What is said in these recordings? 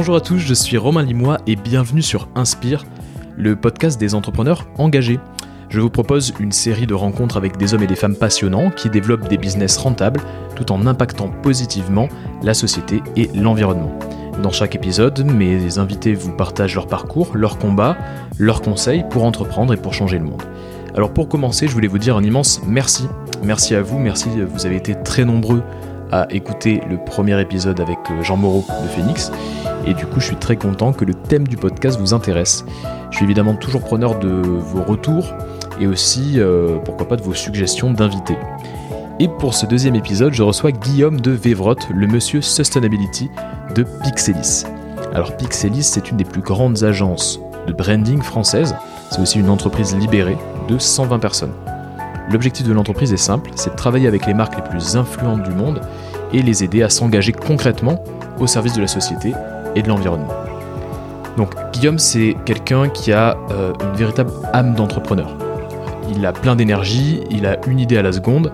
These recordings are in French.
Bonjour à tous, je suis Romain Limois et bienvenue sur Inspire, le podcast des entrepreneurs engagés. Je vous propose une série de rencontres avec des hommes et des femmes passionnants qui développent des business rentables tout en impactant positivement la société et l'environnement. Dans chaque épisode, mes invités vous partagent leur parcours, leurs combats, leurs conseils pour entreprendre et pour changer le monde. Alors pour commencer, je voulais vous dire un immense merci. Merci à vous, merci, vous avez été très nombreux à écouter le premier épisode avec euh, Jean Moreau de Phoenix. Et du coup, je suis très content que le thème du podcast vous intéresse. Je suis évidemment toujours preneur de vos retours et aussi, euh, pourquoi pas, de vos suggestions d'invités. Et pour ce deuxième épisode, je reçois Guillaume de Vévrot, le monsieur Sustainability de Pixelis. Alors Pixelis, c'est une des plus grandes agences de branding françaises. C'est aussi une entreprise libérée de 120 personnes. L'objectif de l'entreprise est simple, c'est de travailler avec les marques les plus influentes du monde et les aider à s'engager concrètement au service de la société et de l'environnement. Donc Guillaume, c'est quelqu'un qui a euh, une véritable âme d'entrepreneur. Il a plein d'énergie, il a une idée à la seconde,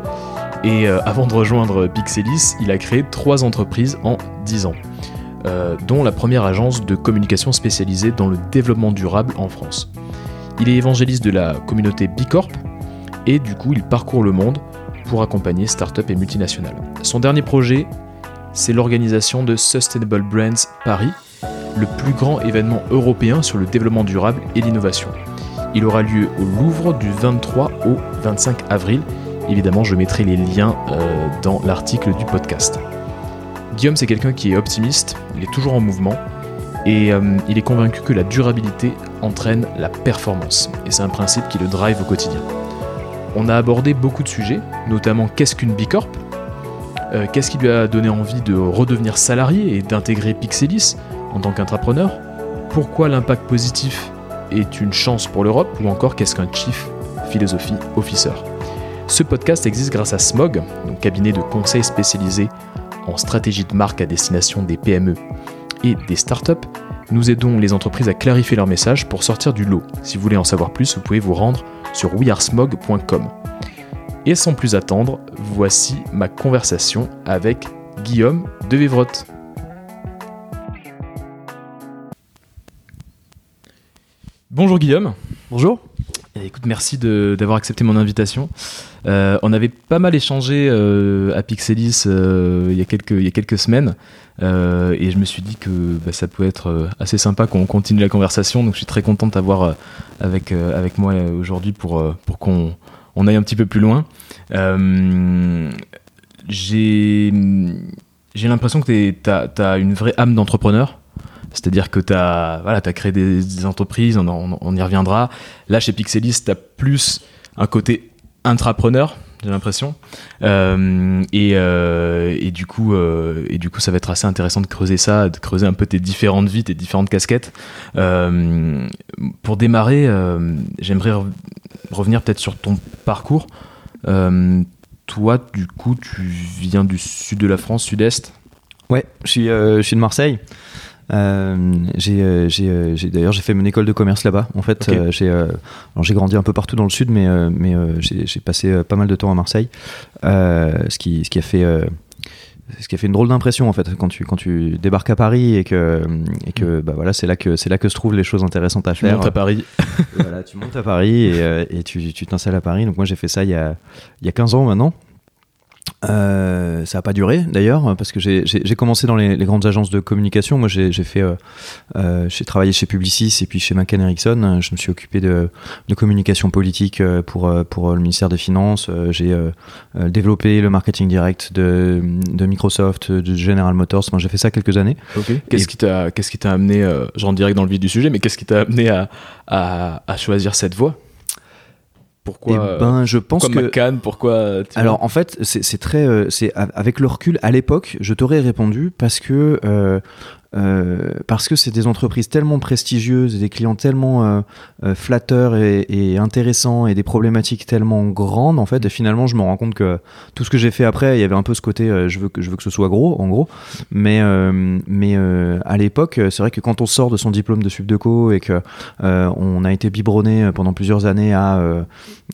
et euh, avant de rejoindre Pixelis, il a créé trois entreprises en 10 ans, euh, dont la première agence de communication spécialisée dans le développement durable en France. Il est évangéliste de la communauté Bicorp, et du coup il parcourt le monde pour accompagner startups et multinationales. Son dernier projet, c'est l'organisation de Sustainable Brands Paris, le plus grand événement européen sur le développement durable et l'innovation. Il aura lieu au Louvre du 23 au 25 avril. Évidemment, je mettrai les liens euh, dans l'article du podcast. Guillaume, c'est quelqu'un qui est optimiste, il est toujours en mouvement et euh, il est convaincu que la durabilité entraîne la performance. Et c'est un principe qui le drive au quotidien. On a abordé beaucoup de sujets, notamment qu'est-ce qu'une Bicorp euh, Qu'est-ce qui lui a donné envie de redevenir salarié et d'intégrer Pixelis en tant qu'entrepreneur? Pourquoi l'impact positif est une chance pour l'Europe Ou encore qu'est-ce qu'un Chief Philosophy Officer? Ce podcast existe grâce à Smog, un cabinet de conseil spécialisé en stratégie de marque à destination des PME et des startups. Nous aidons les entreprises à clarifier leur message pour sortir du lot. Si vous voulez en savoir plus, vous pouvez vous rendre sur wearesmog.com. Et sans plus attendre, voici ma conversation avec Guillaume de Vivrotte. Bonjour Guillaume. Bonjour. écoute, merci d'avoir accepté mon invitation. Euh, on avait pas mal échangé euh, à Pixelis euh, il, y a quelques, il y a quelques semaines. et je me suis dit que bah, ça pouvait être assez sympa qu'on continue la conversation. Donc je suis très content de t'avoir avec, avec moi aujourd'hui pour, pour qu'on on aille un petit peu plus loin. j'ai l'impression que tu as, une vraie âme d'entrepreneur. C'est-à-dire que tu as, voilà, créé des, entreprises, on, on, y reviendra. Là, chez Pixelis, tu as plus un côté intrapreneur, j'ai l'impression. Euh, euh, et, du coup, euh, et du coup, ça va être assez intéressant de creuser ça, de creuser un peu tes différentes vies, tes différentes casquettes. pour démarrer, j'aimerais revenir peut-être sur ton parcours. toi, du coup, tu viens du sud de la France, sud-est? Ouais, je suis, je suis de Marseille. Euh, j'ai, euh, euh, j'ai, d'ailleurs j'ai fait mon école de commerce là-bas. En fait, j'ai, j'ai grandi un peu partout dans le sud, mais, mais j'ai, passé pas mal de temps à Marseille, ce qui, ce qui a fait ce qui a fait une drôle d'impression en fait quand tu quand tu débarques à Paris et que et que bah voilà c'est là que c'est là que se trouvent les choses intéressantes à faire. Tu montes à Paris. voilà, tu montes à Paris et, et tu tu t'installes à Paris. Donc moi j'ai fait ça il y a il y a 15 ans maintenant. Euh, ça n'a pas duré d'ailleurs parce que j'ai commencé dans les, grandes agences de communication. Moi, j'ai fait, euh, euh, j'ai travaillé chez Publicis et puis chez McCann Erickson. Je me suis occupé de, de communication politique pour pour le ministère des Finances. J'ai développé le marketing direct de, de Microsoft, de General Motors. Moi, j'ai fait ça quelques années. Qu'est-ce qui t'a qu'est-ce qui t'a amené, j'en direct dans le vif du sujet, mais qu'est-ce qui t'a amené à, à, à choisir cette voie? Pourquoi eh ben, je pense pourquoi que McCann Pourquoi Alors en fait, c'est très, euh, c'est avec le recul. À l'époque, je t'aurais répondu parce que euh, euh, parce que c'est des entreprises tellement prestigieuses et des clients tellement euh, euh, flatteurs et, intéressants et des problématiques tellement grandes en fait et finalement je me rends compte que tout ce que j'ai fait après il y avait un peu ce côté je veux que je veux que ce soit gros en gros. Mais mais à l'époque c'est vrai que quand on sort de son diplôme de subdeco et que on a été biberonné pendant plusieurs années à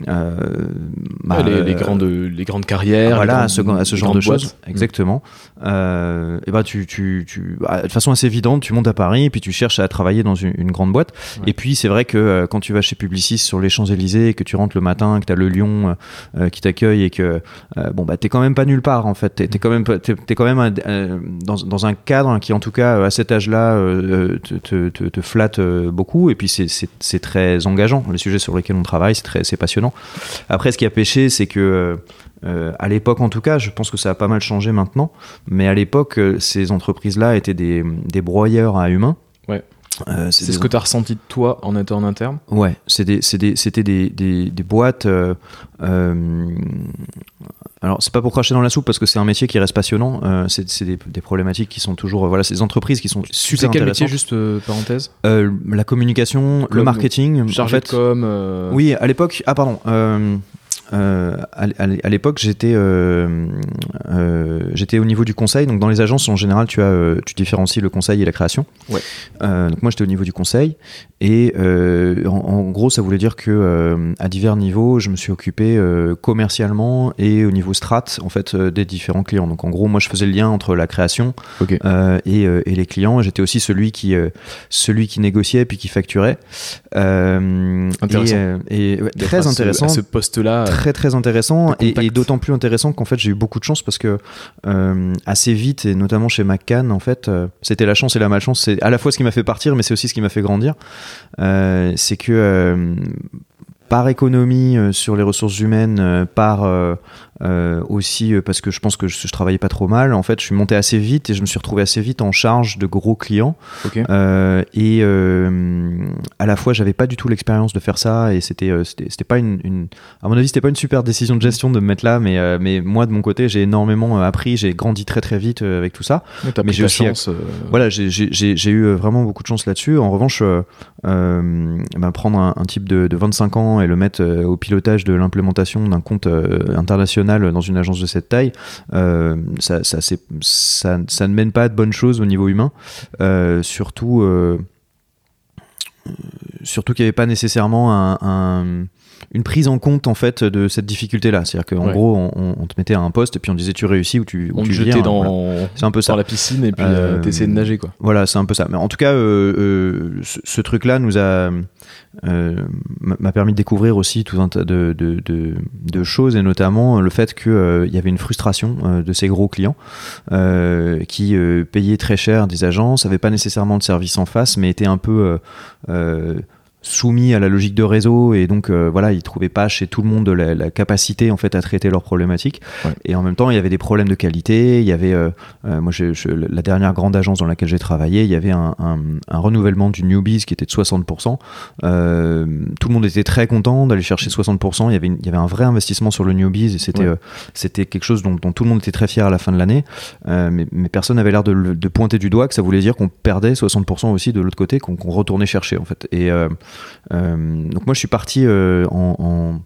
bah, les, grandes les grandes carrières voilà à ce, genre de choses exactement. Et bah tu tu, tu bah, de toute façon façon assez évidente, tu montes à Paris et puis tu cherches à travailler dans une, une grande boîte. Ouais. Et puis c'est vrai que euh, quand tu vas chez Publicis sur les Champs-Élysées et que tu rentres le matin, que tu as le lion euh, qui t'accueille et que euh, bon bah t'es quand même pas nulle part en fait. T'es t'es quand même t'es quand même un- euh, dans, dans un cadre qui en tout cas euh, à cet âge-là euh, te, te, te, te flatte euh, beaucoup et puis c'est- très engageant. Les sujets sur lesquels on travaille, c'est très c'est passionnant. Après ce qui a pêché, c'est que euh, à l'époque, en tout cas, je pense que ça a pas mal changé maintenant, mais à l'époque, euh, ces entreprises-là étaient des, des broyeurs à humains. Ouais. Euh, C'est des- ce que tu as ressenti de toi en étant en interne? Ouais, c'est c'est c'était des, des, des boîtes. euh, euh, alors, c'est pas pour cracher dans la soupe parce que c'est un métier qui reste passionnant. c'est c'est des, problématiques qui sont toujours. voilà, c'est des entreprises qui sont super sais quel métier, juste parenthèse? La communication, Com, le marketing. Chargé en fait, de com Oui, à l'époque. Ah, pardon. Euh, à l'époque, j'étais euh, euh, j'étais au niveau du conseil. Donc, dans les agences, en général, tu as tu différencies le conseil et la création. Ouais. Donc, moi, j'étais au niveau du conseil. Et en, en gros, ça voulait dire que à divers niveaux, je me suis occupé commercialement et au niveau strat, en fait, des différents clients. Donc, en gros, moi, je faisais le lien entre la création et, et les clients. J'étais aussi celui qui, celui qui négociait puis qui facturait. Intéressant. Et, et, ouais, D'être très à ce- intéressant. à ce poste-là. Très très intéressant et, d'autant plus intéressant qu'en fait j'ai eu beaucoup de chance parce que euh, assez vite et notamment chez McCann en fait euh, c'était la chance et la malchance. C'est à la fois ce qui m'a fait partir mais c'est aussi ce qui m'a fait grandir. Euh, c'est que par économie sur les ressources humaines, par euh, aussi euh, parce que je pense que je, je travaillais pas trop mal. En fait, je suis monté assez vite et je me suis retrouvé assez vite en charge de gros clients. Euh, et euh, à la fois, j'avais pas du tout l'expérience de faire ça et c'était c'était pas une, une- à mon avis, c'était pas une super décision de gestion de me mettre là. Mais mais moi de mon côté, j'ai énormément appris, j'ai grandi très très vite avec tout ça mais pris j'ai aussi- chance. voilà, j'ai- eu vraiment beaucoup de chance là-dessus. En revanche, ben, prendre un, un type de, de 25 ans et le mettre au pilotage de l'implémentation d'un compte euh, dans une agence de cette taille, euh, ça, ça, ne mène pas à de bonnes choses au niveau humain. Euh, surtout, euh, surtout qu'il n'y avait pas nécessairement un- une prise en compte en fait de cette difficulté-là. C'est-à-dire qu'en Ouais. gros, on, on- on te mettait à un poste et puis on disait tu réussis ou tu, ou on te tu jetait vires. dans, Voilà. C'est un peu ça. dans la piscine et puis euh, Euh, t'essayais de nager quoi. Voilà, c'est un peu ça. Mais en tout cas, euh, euh, ce, ce truc-là nous a m'a permis de découvrir aussi tout un tas de, de, de, de choses et notamment le fait qu'il y avait une frustration de ces gros clients qui payaient très cher des agences, n'avaient pas nécessairement de service en face, mais étaient un peu soumis à la logique de réseau et donc euh, voilà ils trouvaient pas chez tout le monde la, la capacité en fait à traiter leurs problématiques. Ouais. et en même temps il y avait des problèmes de qualité. Il y avait euh, euh, moi je, je- la dernière grande agence dans laquelle j'ai travaillé il y avait un, un- un renouvellement du newbies qui était de 60% Euh, tout le monde était très content d'aller chercher 60% il y avait une- il y avait un vrai investissement sur le newbies et c'était Ouais. c'était quelque chose dont, dont tout le monde était très fier à la fin de l'année. Mais, mais personne n'avait l'air de, de pointer du doigt que ça voulait dire qu'on perdait 60% aussi de l'autre côté qu'on retournait chercher en fait. Et donc moi je suis parti euh, en-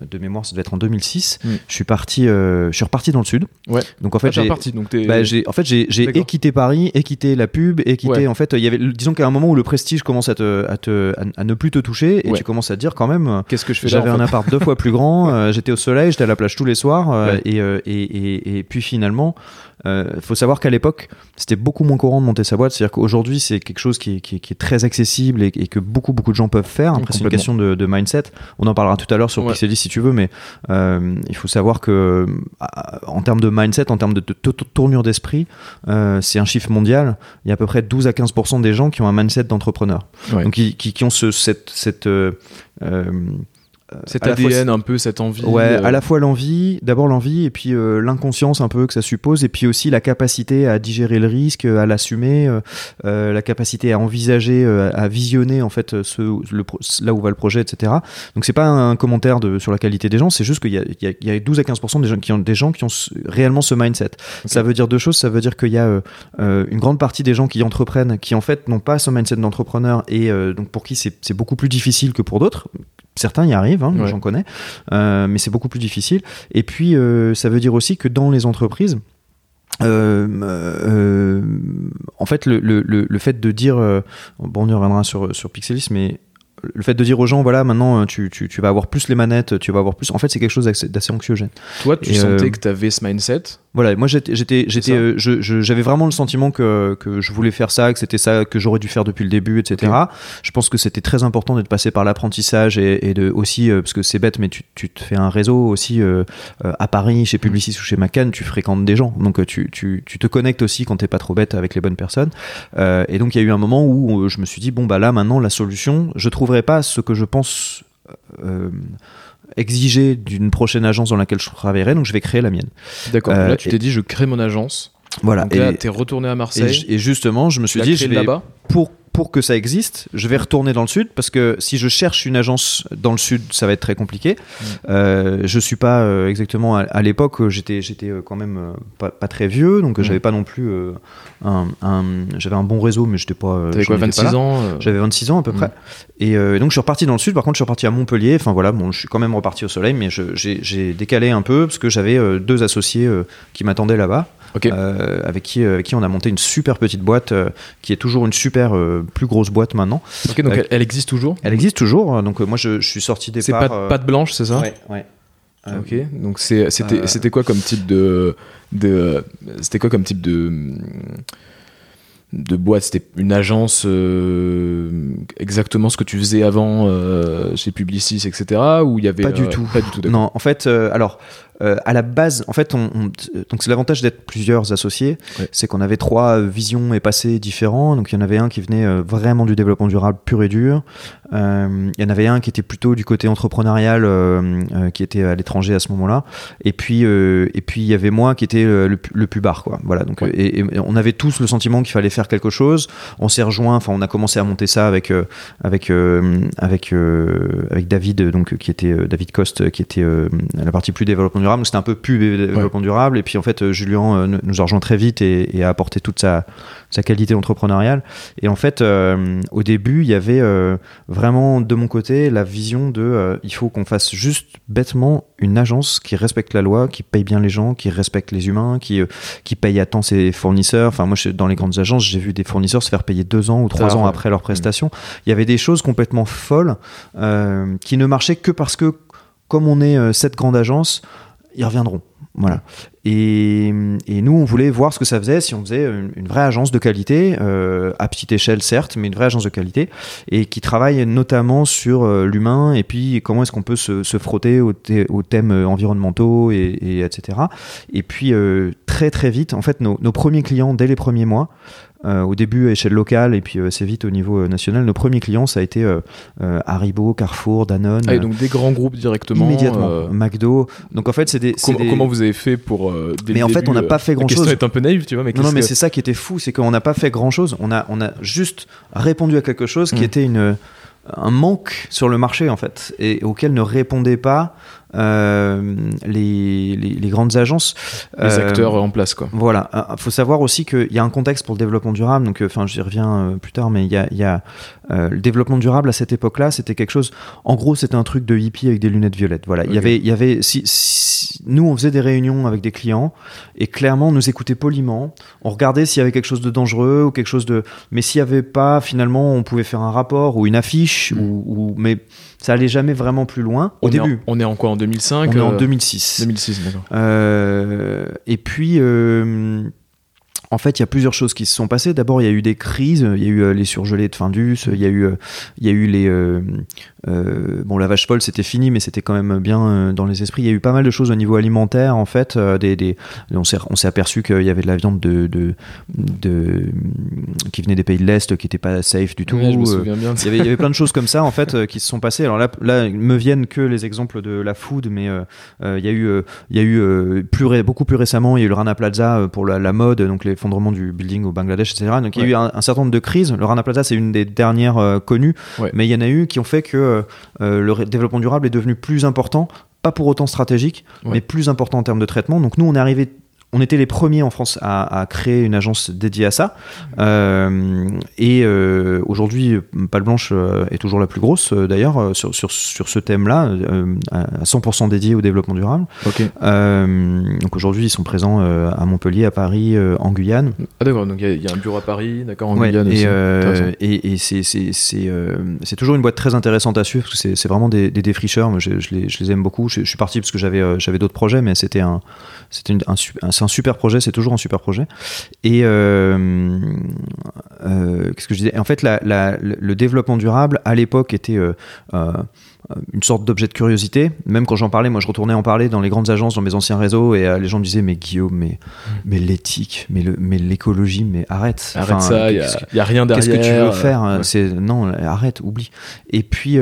de mémoire ça devait être en 2006 Mm. je suis parti euh, je suis reparti dans le sud Ouais. donc en fait Ah, t'es j'ai reparti, donc t'es- bah, j'ai- en fait, j'ai quitté Paris, et quitté la pub, et quitté. Ouais. En fait, il y avait, disons qu'à un moment où le prestige commence à te, à te, à, ne plus te toucher, et Ouais. tu commences à te dire quand même. euh, Qu'est-ce que je fais J'avais un fait appart deux fois plus grand, euh, j'étais au soleil, j'étais à la plage tous les soirs, euh, et, et, et, et puis finalement, il faut savoir qu'à l'époque, c'était beaucoup moins courant de monter sa boîte. C'est-à-dire qu'aujourd'hui, c'est quelque chose qui est, qui est- qui est très accessible et, que beaucoup, beaucoup de gens peuvent faire. Après, c'est une question de, de mindset. On en parlera tout à l'heure sur Ouais. Si tu veux, mais euh, il faut savoir que euh, en termes de mindset, en termes de, de- de tournure d'esprit, euh, c'est un chiffre mondial. Il y a à peu près 12 à 15% des gens qui ont un mindset d'entrepreneur. Ouais. Donc, qui, qui, qui ont ce, cette, cette euh, Cet la fois, ADN un peu, cette envie. Ouais, euh, à la fois l'envie, d'abord l'envie, et puis euh, l'inconscience un peu que ça suppose, et puis aussi la capacité à digérer le risque, à l'assumer, euh, euh, la capacité à envisager, euh, à visionner en fait ce, le, là où va le projet, etc. Donc c'est pas un commentaire de, sur la qualité des gens, c'est juste qu'il y a, il y, a, il y a 12 à 15% des gens qui ont, des gens qui ont réellement ce mindset. Ça veut dire deux choses, ça veut dire qu'il y a euh, euh, une grande partie des gens qui entreprennent, qui en fait n'ont pas ce mindset d'entrepreneur, et euh, donc pour qui c'est c'est beaucoup plus difficile que pour d'autres. Certains y arrivent, hein, Ouais. j'en connais, euh, mais c'est beaucoup plus difficile. Et puis, euh, ça veut dire aussi que dans les entreprises, euh, euh, en fait, le, le, le, le fait de dire, euh, bon, on y reviendra sur, sur Pixelis, mais le fait de dire aux gens, voilà, maintenant tu, tu, tu vas avoir plus les manettes, tu vas avoir plus. En fait, c'est quelque chose d'assez anxiogène. Toi, tu Et, sentais que t'avais ce mindset? Voilà, moi j'étais, j'étais, euh, je- je- j'avais vraiment le sentiment que, que je voulais faire ça, que c'était ça que j'aurais dû faire depuis le début, etc. Je pense que c'était très important d'être passé par l'apprentissage et, et de aussi, euh, parce que c'est bête, mais tu, tu te fais un réseau aussi euh, à Paris, chez Publicis ou chez Macan, tu fréquentes des gens, donc tu, tu, tu te connectes aussi quand t'es pas trop bête avec les bonnes personnes. Et donc il y a eu un moment où je me suis dit bon bah là maintenant la solution, je trouverai pas ce que je pense. Euh, exiger d'une prochaine agence dans laquelle je travaillerai donc je vais créer la mienne D'accord. Euh, là, tu et- t'es dit, je crée mon agence. voilà Donc là, et, t'es retourné à Marseille. et justement je me tu suis dit je vais pour, pour que ça existe, je vais retourner dans le sud parce que si je cherche une agence dans le sud, ça va être très compliqué. Mm. Euh, je suis pas euh, exactement à, à l'époque, euh, j'étais j'étais euh, quand même pas, pas très vieux, donc euh, Mm. j'avais pas non plus euh, un, un- j'avais un bon réseau, mais j'étais pas. T'avais quoi, étais pas 26 là. ans J'avais 26 ans à peu Mm. près. Et donc je suis reparti dans le sud. Par contre, je suis reparti à Montpellier. Enfin voilà, bon, je suis quand même reparti au soleil, mais j'ai décalé un peu parce que j'avais deux associés qui m'attendaient là-bas, Ok. euh, avec qui euh, avec qui on a monté une super petite boîte euh, qui est toujours une super plus grosse boîte maintenant. Ok, donc elle, elle existe toujours? Elle existe toujours. Donc moi je, je suis sorti des C'est pas, de blanche, c'est ça? Ouais, ouais. Ok, donc c'était c'était quoi comme type de, de c'était quoi comme type de de boîte? C'était une agence euh, exactement ce que tu faisais avant euh, chez Publicis, etc. Ou il y avait Pas du euh, tout. pas du tout. Non, en fait, alors euh, à la base, en fait, on, on- donc c'est l'avantage d'être plusieurs associés, Ouais. c'est qu'on avait trois euh, visions et passés différents. Donc il y en avait un qui venait euh, vraiment du développement durable pur et dur. Euh, il y en avait un qui était plutôt du côté entrepreneurial, euh, euh, qui était à l'étranger à ce moment-là. Et puis euh, et puis il y avait moi qui était euh, le, le plus bar, quoi. Voilà. Donc Ouais. euh, et, et on avait tous le sentiment qu'il fallait faire quelque chose. On s'est rejoint. Enfin, on a commencé à monter ça avec euh, avec euh, avec euh, avec David donc qui était euh, David Coste qui était euh, la partie plus développement durable donc c'était un peu plus dé- développement durable. Et puis en fait euh, Julien euh, nous- a rejoint très vite et, et a apporté toute sa sa qualité entrepreneuriale. Et en fait euh, au début il y avait vraiment de mon côté la vision de il faut qu'on fasse juste bêtement une agence qui respecte la loi qui paye bien les gens qui respecte les humains qui qui paye à temps ses fournisseurs. Enfin moi je- dans les grandes agences j'ai vu des fournisseurs se faire payer deux ans ou trois ans ouais. après leur prestation. Il y avait des choses complètement folles euh, qui ne marchaient que parce que, comme on est euh, cette grande agence, ils reviendront. Voilà. Et, et nous, on voulait voir ce que ça faisait si on faisait une, une vraie agence de qualité, euh, à petite échelle certes, mais une vraie agence de qualité, et qui travaille notamment sur euh, l'humain et puis comment est-ce qu'on peut se, se frotter aux, aux thèmes euh, environnementaux et, et etc. Et puis euh, très très vite, en fait, nos, nos premiers clients dès les premiers mois, euh, au début à échelle locale et puis euh, assez vite au niveau euh, national, nos premiers clients ça a été Haribo, Carrefour, Danone. Ah, et donc des grands groupes directement. immédiatement. McDo. Donc en fait, c'est des- comment vous avez fait pour euh, dès Mais le en fait, on n'a euh, pas fait La grand question chose. est un peu naïve, tu vois, mais Non, non, mais que- c'est ça qui était fou, c'est qu'on n'a pas fait grand chose. On a, on a juste répondu à quelque chose qui Mm. était une, un manque sur le marché, en fait, et auquel ne répondaient pas euh, les, les, les grandes agences. les Euh, acteurs en place, quoi. Voilà, il faut savoir aussi qu'il y a un contexte pour le développement durable, donc euh, enfin j'y reviens euh, plus tard, mais il y a, il y a euh, le développement durable à cette époque-là, c'était quelque chose. En gros, c'était un truc de hippie avec des lunettes violettes. Voilà, il y avait, il y avait. Si, si- nous, on faisait des réunions avec des clients et clairement, on nous écoutait poliment. On regardait s'il y avait quelque chose de dangereux ou quelque chose de. Mais s'il y avait pas, finalement, on pouvait faire un rapport ou une affiche Mm. ou, ou- mais ça allait jamais vraiment plus loin au on Est début. en, on est en quoi En 2005 on est en euh, 2006. 2006, d'accord. Euh, et puis, euh, en fait, il y a plusieurs choses qui se sont passées. D'abord, il y a eu des crises. Il y a eu euh, les surgelés de Findus. Il y a eu, euh, il y a eu les. euh, euh, bon, la vache folle, c'était fini, mais c'était quand même bien euh, dans les esprits. Il y a eu pas mal de choses au niveau alimentaire, en fait. euh, des, des- on s'est aperçu qu'il y avait de la viande de, de, de- qui venait des pays de l'Est qui n'était pas safe du tout. Ouais, je me Euh, souviens bien. de il y, avait, il y avait plein de choses comme ça en fait euh, qui se sont passées. Alors là, là, il me viennent que les exemples de la food, mais euh, euh, il y a eu, euh, il y a eu euh, plus ré- beaucoup plus récemment, il y a eu le Rana Plaza euh, pour la, la mode, donc l'effondrement du building au Bangladesh, etc. Donc il y a Ouais. eu un, un certain nombre de crises. Le Rana Plaza, c'est une des dernières euh, connues, Ouais. mais il y en a eu qui ont fait que euh, euh, le développement durable est devenu plus important, pas pour autant stratégique, Ouais. mais plus important en termes de traitement. Donc nous, on est arrivé on était les premiers en France à, à créer une agence dédiée à ça. Euh, et euh, aujourd'hui, Pâle Blanche euh, est toujours la plus grosse, d'ailleurs, sur, sur, sur ce thème-là, euh, à 100% dédié au développement durable. Donc aujourd'hui, ils sont présents à Montpellier, à Paris, en Guyane. Ah d'accord, donc il y a- il y, a un bureau à Paris, d'accord, en Ouais, Guyane aussi. et, Intéressant. et, et c'est toujours une boîte très intéressante à suivre parce que c'est- vraiment des, des défricheurs. Moi, je, je les, je les aime beaucoup. Je, je suis parti parce que j'avais j'avais d'autres projets, mais c'était un, un, un c'est un super projet, c'est toujours un super projet. Et euh, euh, qu'est-ce que je disais? En fait, la, la, le développement durable à l'époque était euh, une sorte d'objet de curiosité. Même quand j'en parlais, moi je retournais en parler dans les grandes agences, dans mes anciens réseaux, et les gens me disaient Mais Guillaume, mais, mais l'éthique, mais, le, mais l'écologie, mais arrête. Arrête Enfin, ça, il que- n'y a, rien derrière. Qu'est-ce que tu veux faire Ouais. C'est non, arrête, oublie. Et puis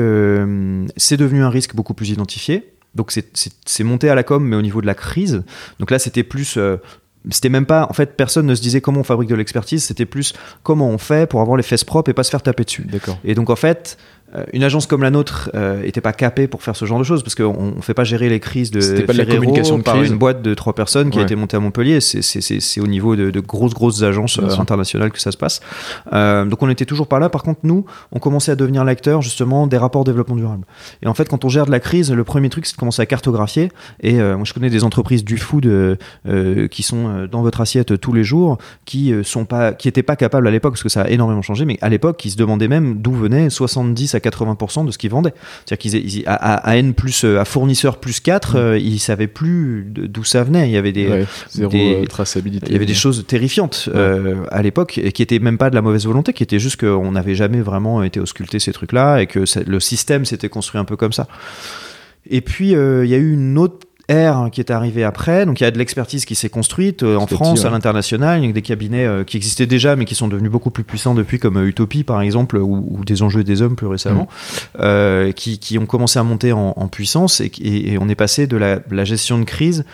c'est devenu un risque beaucoup plus identifié. Donc c'est- monté à la com, mais au niveau de la crise. Donc là, c'était plus. euh, c'était même pas. En fait, personne ne se disait comment on fabrique de l'expertise. C'était plus comment on fait pour avoir les fesses propres et pas se faire taper dessus. D'accord. Et donc en fait, une agence comme la nôtre euh, était pas capée pour faire ce genre de choses parce qu'on on fait pas gérer les crises de pas de la communication de par crise. une boîte de trois personnes qui a été montée à Montpellier. C'est- au niveau de, de grosses grosses agences euh, internationales que ça se passe. Euh, donc on était toujours pas là. Par contre, nous, on commençait à devenir l'acteur justement des rapports développement durable. Et en fait, quand on gère de la crise, le premier truc, c'est de commencer à cartographier. Et euh, moi, je connais des entreprises du food euh, euh, qui sont euh, dans votre assiette tous les jours, qui euh, sont pas, qui étaient pas capables à l'époque, parce que ça a énormément changé, mais à l'époque, qui se demandaient même d'où venait 70 à 80% de ce qu'ils vendaient. C'est-à-dire qu'ils, ils- à, à- N plus, euh, à fournisseur plus 4, euh, ils savaient plus d'où ça venait. Il y avait des, Ouais, zéro des- euh, traçabilité. il y avait des choses terrifiantes euh, à l'époque et qui étaient même pas de la mauvaise volonté, qui étaient juste qu'on n'avait jamais vraiment été ausculter ces trucs-là et que ça- le système s'était construit un peu comme ça. Et puis euh, il y a eu une autre ère qui est arrivée après, donc il y a de l'expertise qui s'est construite euh, en France, petit, à l'international, il y a des cabinets euh, qui existaient déjà mais qui sont devenus beaucoup plus puissants depuis, comme euh, Utopie par exemple, ou, ou des enjeux des hommes plus récemment, euh, qui, qui ont commencé à monter en, en puissance et, qui- et- et on est passé de la, la gestion de crise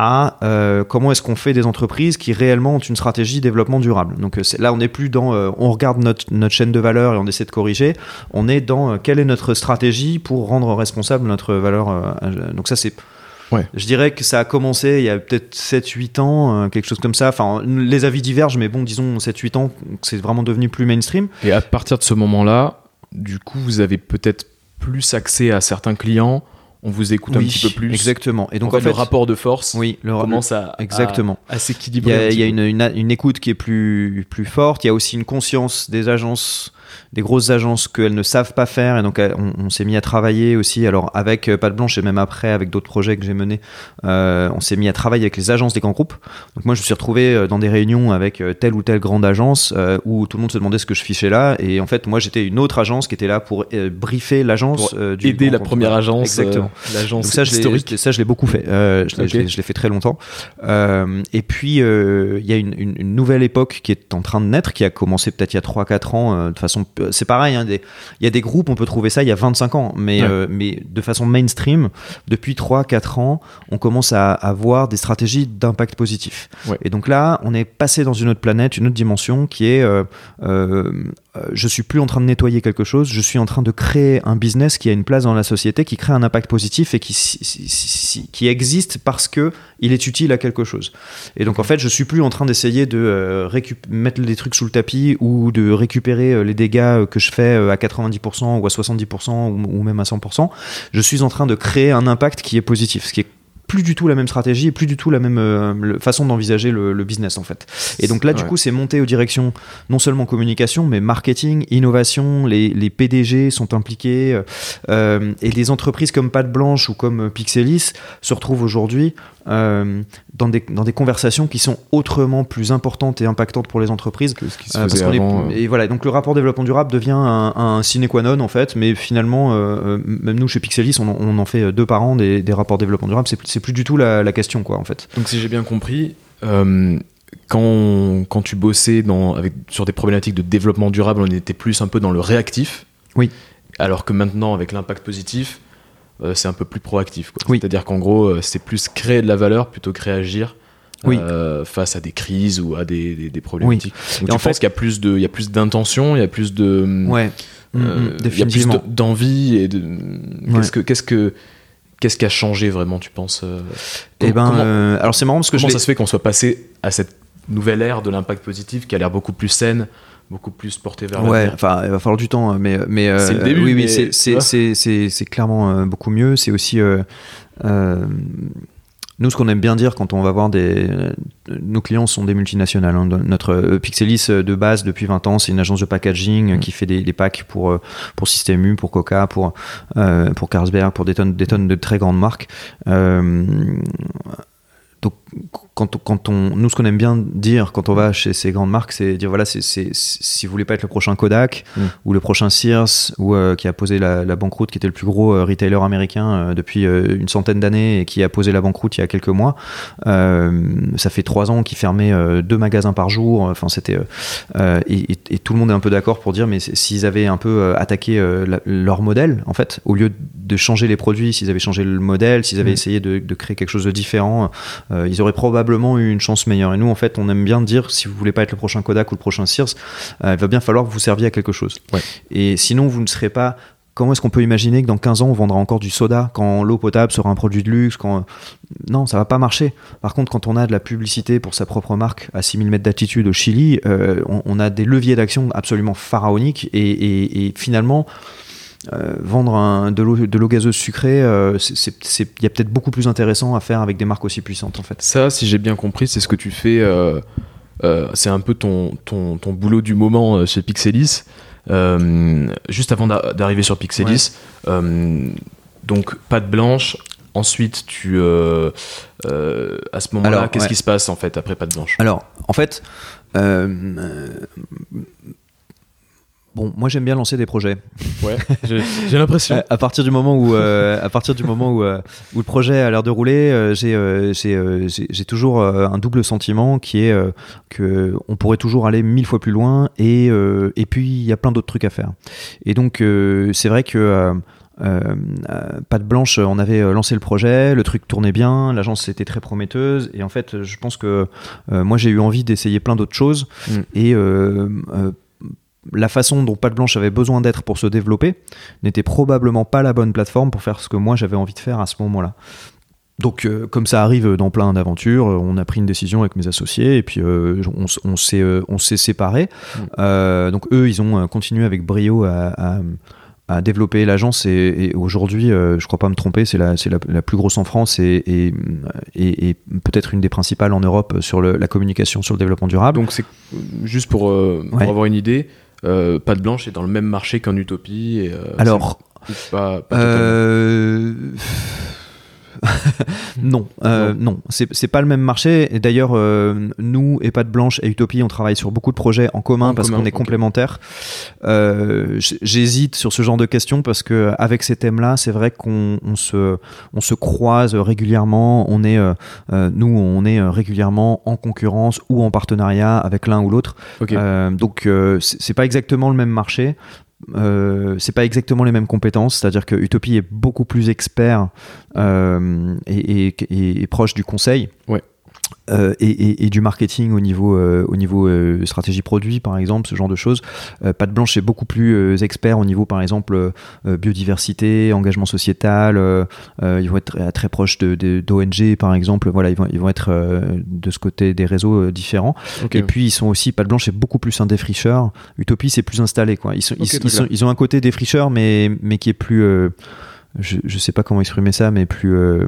à euh, comment est-ce qu'on fait des entreprises qui réellement ont une stratégie développement durable. Donc là, on n'est plus dans euh, on regarde notre, notre chaîne de valeur et on essaie de corriger. On est dans euh, quelle est notre stratégie pour rendre responsable notre valeur. donc ça, c'est Ouais. Je dirais que ça a commencé il y a peut-être 7-8 ans, euh, quelque chose comme ça. Enfin, les avis divergent, mais bon, disons 7-8 ans, c'est vraiment devenu plus mainstream. Et à partir de ce moment-là, du coup, vous avez peut-être plus accès à certains clients, on vous écoute un petit peu plus. Exactement. Et donc, Donc, en fait, le rapport de force oui, le, commence à, à- exactement. à, Il s'équilibrer. y a, il y a une- une écoute qui est plus, plus forte. Il y a aussi une conscience des agences, des grosses agences qu'elles ne savent pas faire. Et donc, elles- on, on s'est mis à travailler aussi. Alors, avec euh, Pâte Blanche et même après, avec d'autres projets que j'ai menés, euh, on s'est mis à travailler avec les agences des grands groupes. Donc, moi, je me suis retrouvé euh, dans des réunions avec euh, telle ou telle grande agence euh, où tout le monde se demandait ce que je fichais là. Et en fait, moi, j'étais une autre agence qui était là pour euh, briefer l'agence euh, du aider la première agence, Exactement. euh, l'agence Donc ça, historique. je ça, je l'ai beaucoup fait. Euh, je l'ai fait très longtemps. Euh, et puis, euh, il y a une, une- une nouvelle époque qui est en train de naître, qui a commencé peut-être il y a 3-4 ans. euh, de façon, c'est pareil, hein, il y a des groupes, on peut trouver ça il y a 25 ans, mais, Ouais. euh, mais de façon mainstream, depuis 3-4 ans, on commence à avoir des stratégies d'impact positif. Ouais. Et donc là, on est passé dans une autre planète, une autre dimension qui est euh, euh, euh, je suis plus en train de nettoyer quelque chose, je suis en train de créer un business qui a une place dans la société, qui crée un impact positif et qui, qui existe parce que il est utile à quelque chose. Et donc en fait, je suis plus en train d'essayer de euh, mettre des trucs sous le tapis ou de récupérer euh, les dégâts euh, que je fais à 90% ou à 70% ou, ou même à 100%. Je suis en train de créer un impact qui est positif, ce qui est plus du tout la même stratégie et plus du tout la même euh, façon d'envisager le, le business en fait. Et donc là, du Ouais. coup, c'est monté aux directions non seulement communication, mais marketing, innovation. Les, les PDG sont impliqués euh, euh, et des entreprises comme Pâte Blanche ou comme Pixelis se retrouvent aujourd'hui euh, dans, des, dans des conversations qui sont autrement plus importantes et impactantes pour les entreprises. que ce qui se Euh, parce faisait qu'on est- avant. euh. et voilà, donc le rapport développement durable devient un, un sine qua non en fait, mais finalement, même nous chez Pixelis, on, en- on en fait deux par an des, des rapports développement durable. C'est c'est plus du tout la, la question quoi en fait. Donc si j'ai bien compris, euh, quand, quand tu bossais dans, avec, sur des problématiques de développement durable, on était plus un peu dans le réactif. Oui. Alors que maintenant, avec l'impact positif, euh, c'est un peu plus proactif. quoi. Oui. C'est-à-dire qu'en gros, euh, c'est plus créer de la valeur plutôt que réagir Oui. euh, face à des crises ou à des, des, des problématiques. Donc Et tu en penses fait- qu'il y a plus de, il y a plus d'intention, il y a plus de, Ouais. euh, Mm, mm, il y a plus d'envie et de Ouais. qu'est-ce que qu'est-ce que qu'est-ce qui a changé vraiment, tu penses euh, Eh ben, comment- euh, alors c'est marrant parce que je Comment ça se fait qu'on soit passé à cette nouvelle ère de l'impact positif qui a l'air beaucoup plus saine, beaucoup plus portée vers Ouais, l'avenir? enfin, il va falloir du temps, mais mais euh, C'est le début, oui, mais oui, c'est tu c'est clairement beaucoup mieux. C'est aussi euh, nous ce qu'on aime bien dire quand on va voir des nos clients sont des multinationales. hein. Notre euh, Pixelis euh, de base depuis 20 ans, c'est une agence de packaging euh, Mm. qui fait des, des packs pour pour Système U, pour Coca, pour euh, pour Carlsberg, pour des tonnes des tonnes de très grandes marques. Euh, donc quand, quand on, nous, ce qu'on aime bien dire quand on va chez ces grandes marques, c'est dire voilà, c'est, si vous voulez pas être le prochain Kodak Mm. ou le prochain Sears ou euh, qui a posé la, la banqueroute, qui était le plus gros euh, retailer américain euh, depuis une centaine d'années et qui a posé la banqueroute il y a quelques mois. Ça fait trois ans qu'ils fermaient euh, deux magasins par jour. Enfin, c'était et, et- et tout le monde est un peu d'accord pour dire, mais s'ils avaient un peu attaqué la- leur modèle, en fait, au lieu de changer les produits, s'ils avaient changé le modèle, s'ils avaient Mm. essayé de, de créer quelque chose de différent, euh, ils auraient probablement eu une chance meilleure. Et nous, en fait, on aime bien dire, si vous voulez pas être le prochain Kodak ou le prochain Sears, euh, il va bien falloir que vous serviez à quelque chose. Ouais. Et sinon, vous ne serez pas Comment est-ce qu'on peut imaginer que dans 15 ans, on vendra encore du soda quand l'eau potable sera un produit de luxe quand... Non, ça va pas marcher. Par contre, quand on a de la publicité pour sa propre marque à 6000 mètres d'altitude au Chili, euh, on, on a des leviers d'action absolument pharaoniques et, et- et finalement, euh, vendre un- de l'eau gazeuse sucrée, euh, il y a peut-être beaucoup plus intéressant à faire avec des marques aussi puissantes en fait. Ça, si j'ai bien compris, c'est ce que tu fais. euh, c'est un peu ton, ton, ton boulot du moment chez Pixelis. Juste avant d'a- d'arriver sur Pixelis, donc pâte blanche. Ensuite, tu euh, euh, à ce moment-là, qu'est-ce ouais. qui se passe en fait après pâte blanche? Alors, en fait, euh, bon, moi j'aime bien lancer des projets. Ouais, j'ai l'impression. À partir du moment où, euh, à partir du moment où, euh, où le projet a l'air de rouler, euh, j'ai euh, toujours un double sentiment qui est que on pourrait toujours aller mille fois plus loin et et puis il y a plein d'autres trucs à faire. Et donc c'est vrai que euh, euh, euh, Pâte Blanche, on avait euh, lancé le projet, le truc tournait bien, l'agence était très prometteuse, et en fait, je pense que moi j'ai eu envie d'essayer plein d'autres choses, Mm. et la façon dont Pâte Blanche avait besoin d'être pour se développer n'était probablement pas la bonne plateforme pour faire ce que moi j'avais envie de faire à ce moment-là. Donc, euh, comme ça arrive dans plein d'aventures, euh, on a pris une décision avec mes associés et puis euh, on, on s'est euh, séparés. Mm. Donc eux, ils ont continué avec brio à, à- à développer l'agence et, et aujourd'hui, je crois pas me tromper, c'est la, la, la plus grosse en France et, et, peut-être une des principales en Europe sur le- la communication sur le développement durable. Donc c'est juste pour, pour Ouais. avoir une idée. Euh, pâte blanche est dans le même marché qu'un Utopie. Et, euh, Alors, pas, pas. Euh... non, euh, non, c'est c'est pas le même marché. Et d'ailleurs, euh, nous, EHPAD Blanche et Utopie, on travaille sur beaucoup de projets en commun En parce qu'on est complémentaires. Euh, J'hésite sur ce genre de questions parce que avec ces thèmes-là, c'est vrai qu'on on se, on se croise régulièrement. On est, nous, on est régulièrement en concurrence ou en partenariat avec l'un ou l'autre. Ok. Euh, donc c'est pas exactement le même marché. Euh, c'est pas exactement les mêmes compétences, c'est-à-dire que Utopie est beaucoup plus expert euh, et, proche du conseil. Euh, et, et- et du marketing au niveau, euh, au niveau euh, stratégie produit, par exemple, ce genre de choses. Pâte Blanche est beaucoup plus expert au niveau, par exemple, biodiversité, engagement sociétal. ils vont être très, proches d'ONG, par exemple. Voilà, ils vont, ils vont être de ce côté des réseaux différents. Et puis ils sont aussi, Pâte Blanche est beaucoup plus un défricheur. Utopie c'est plus installé quoi. Ils, sont, ils- sont- ont un côté défricheur mais, mais qui est plus, je, je sais pas comment exprimer ça, mais plus euh,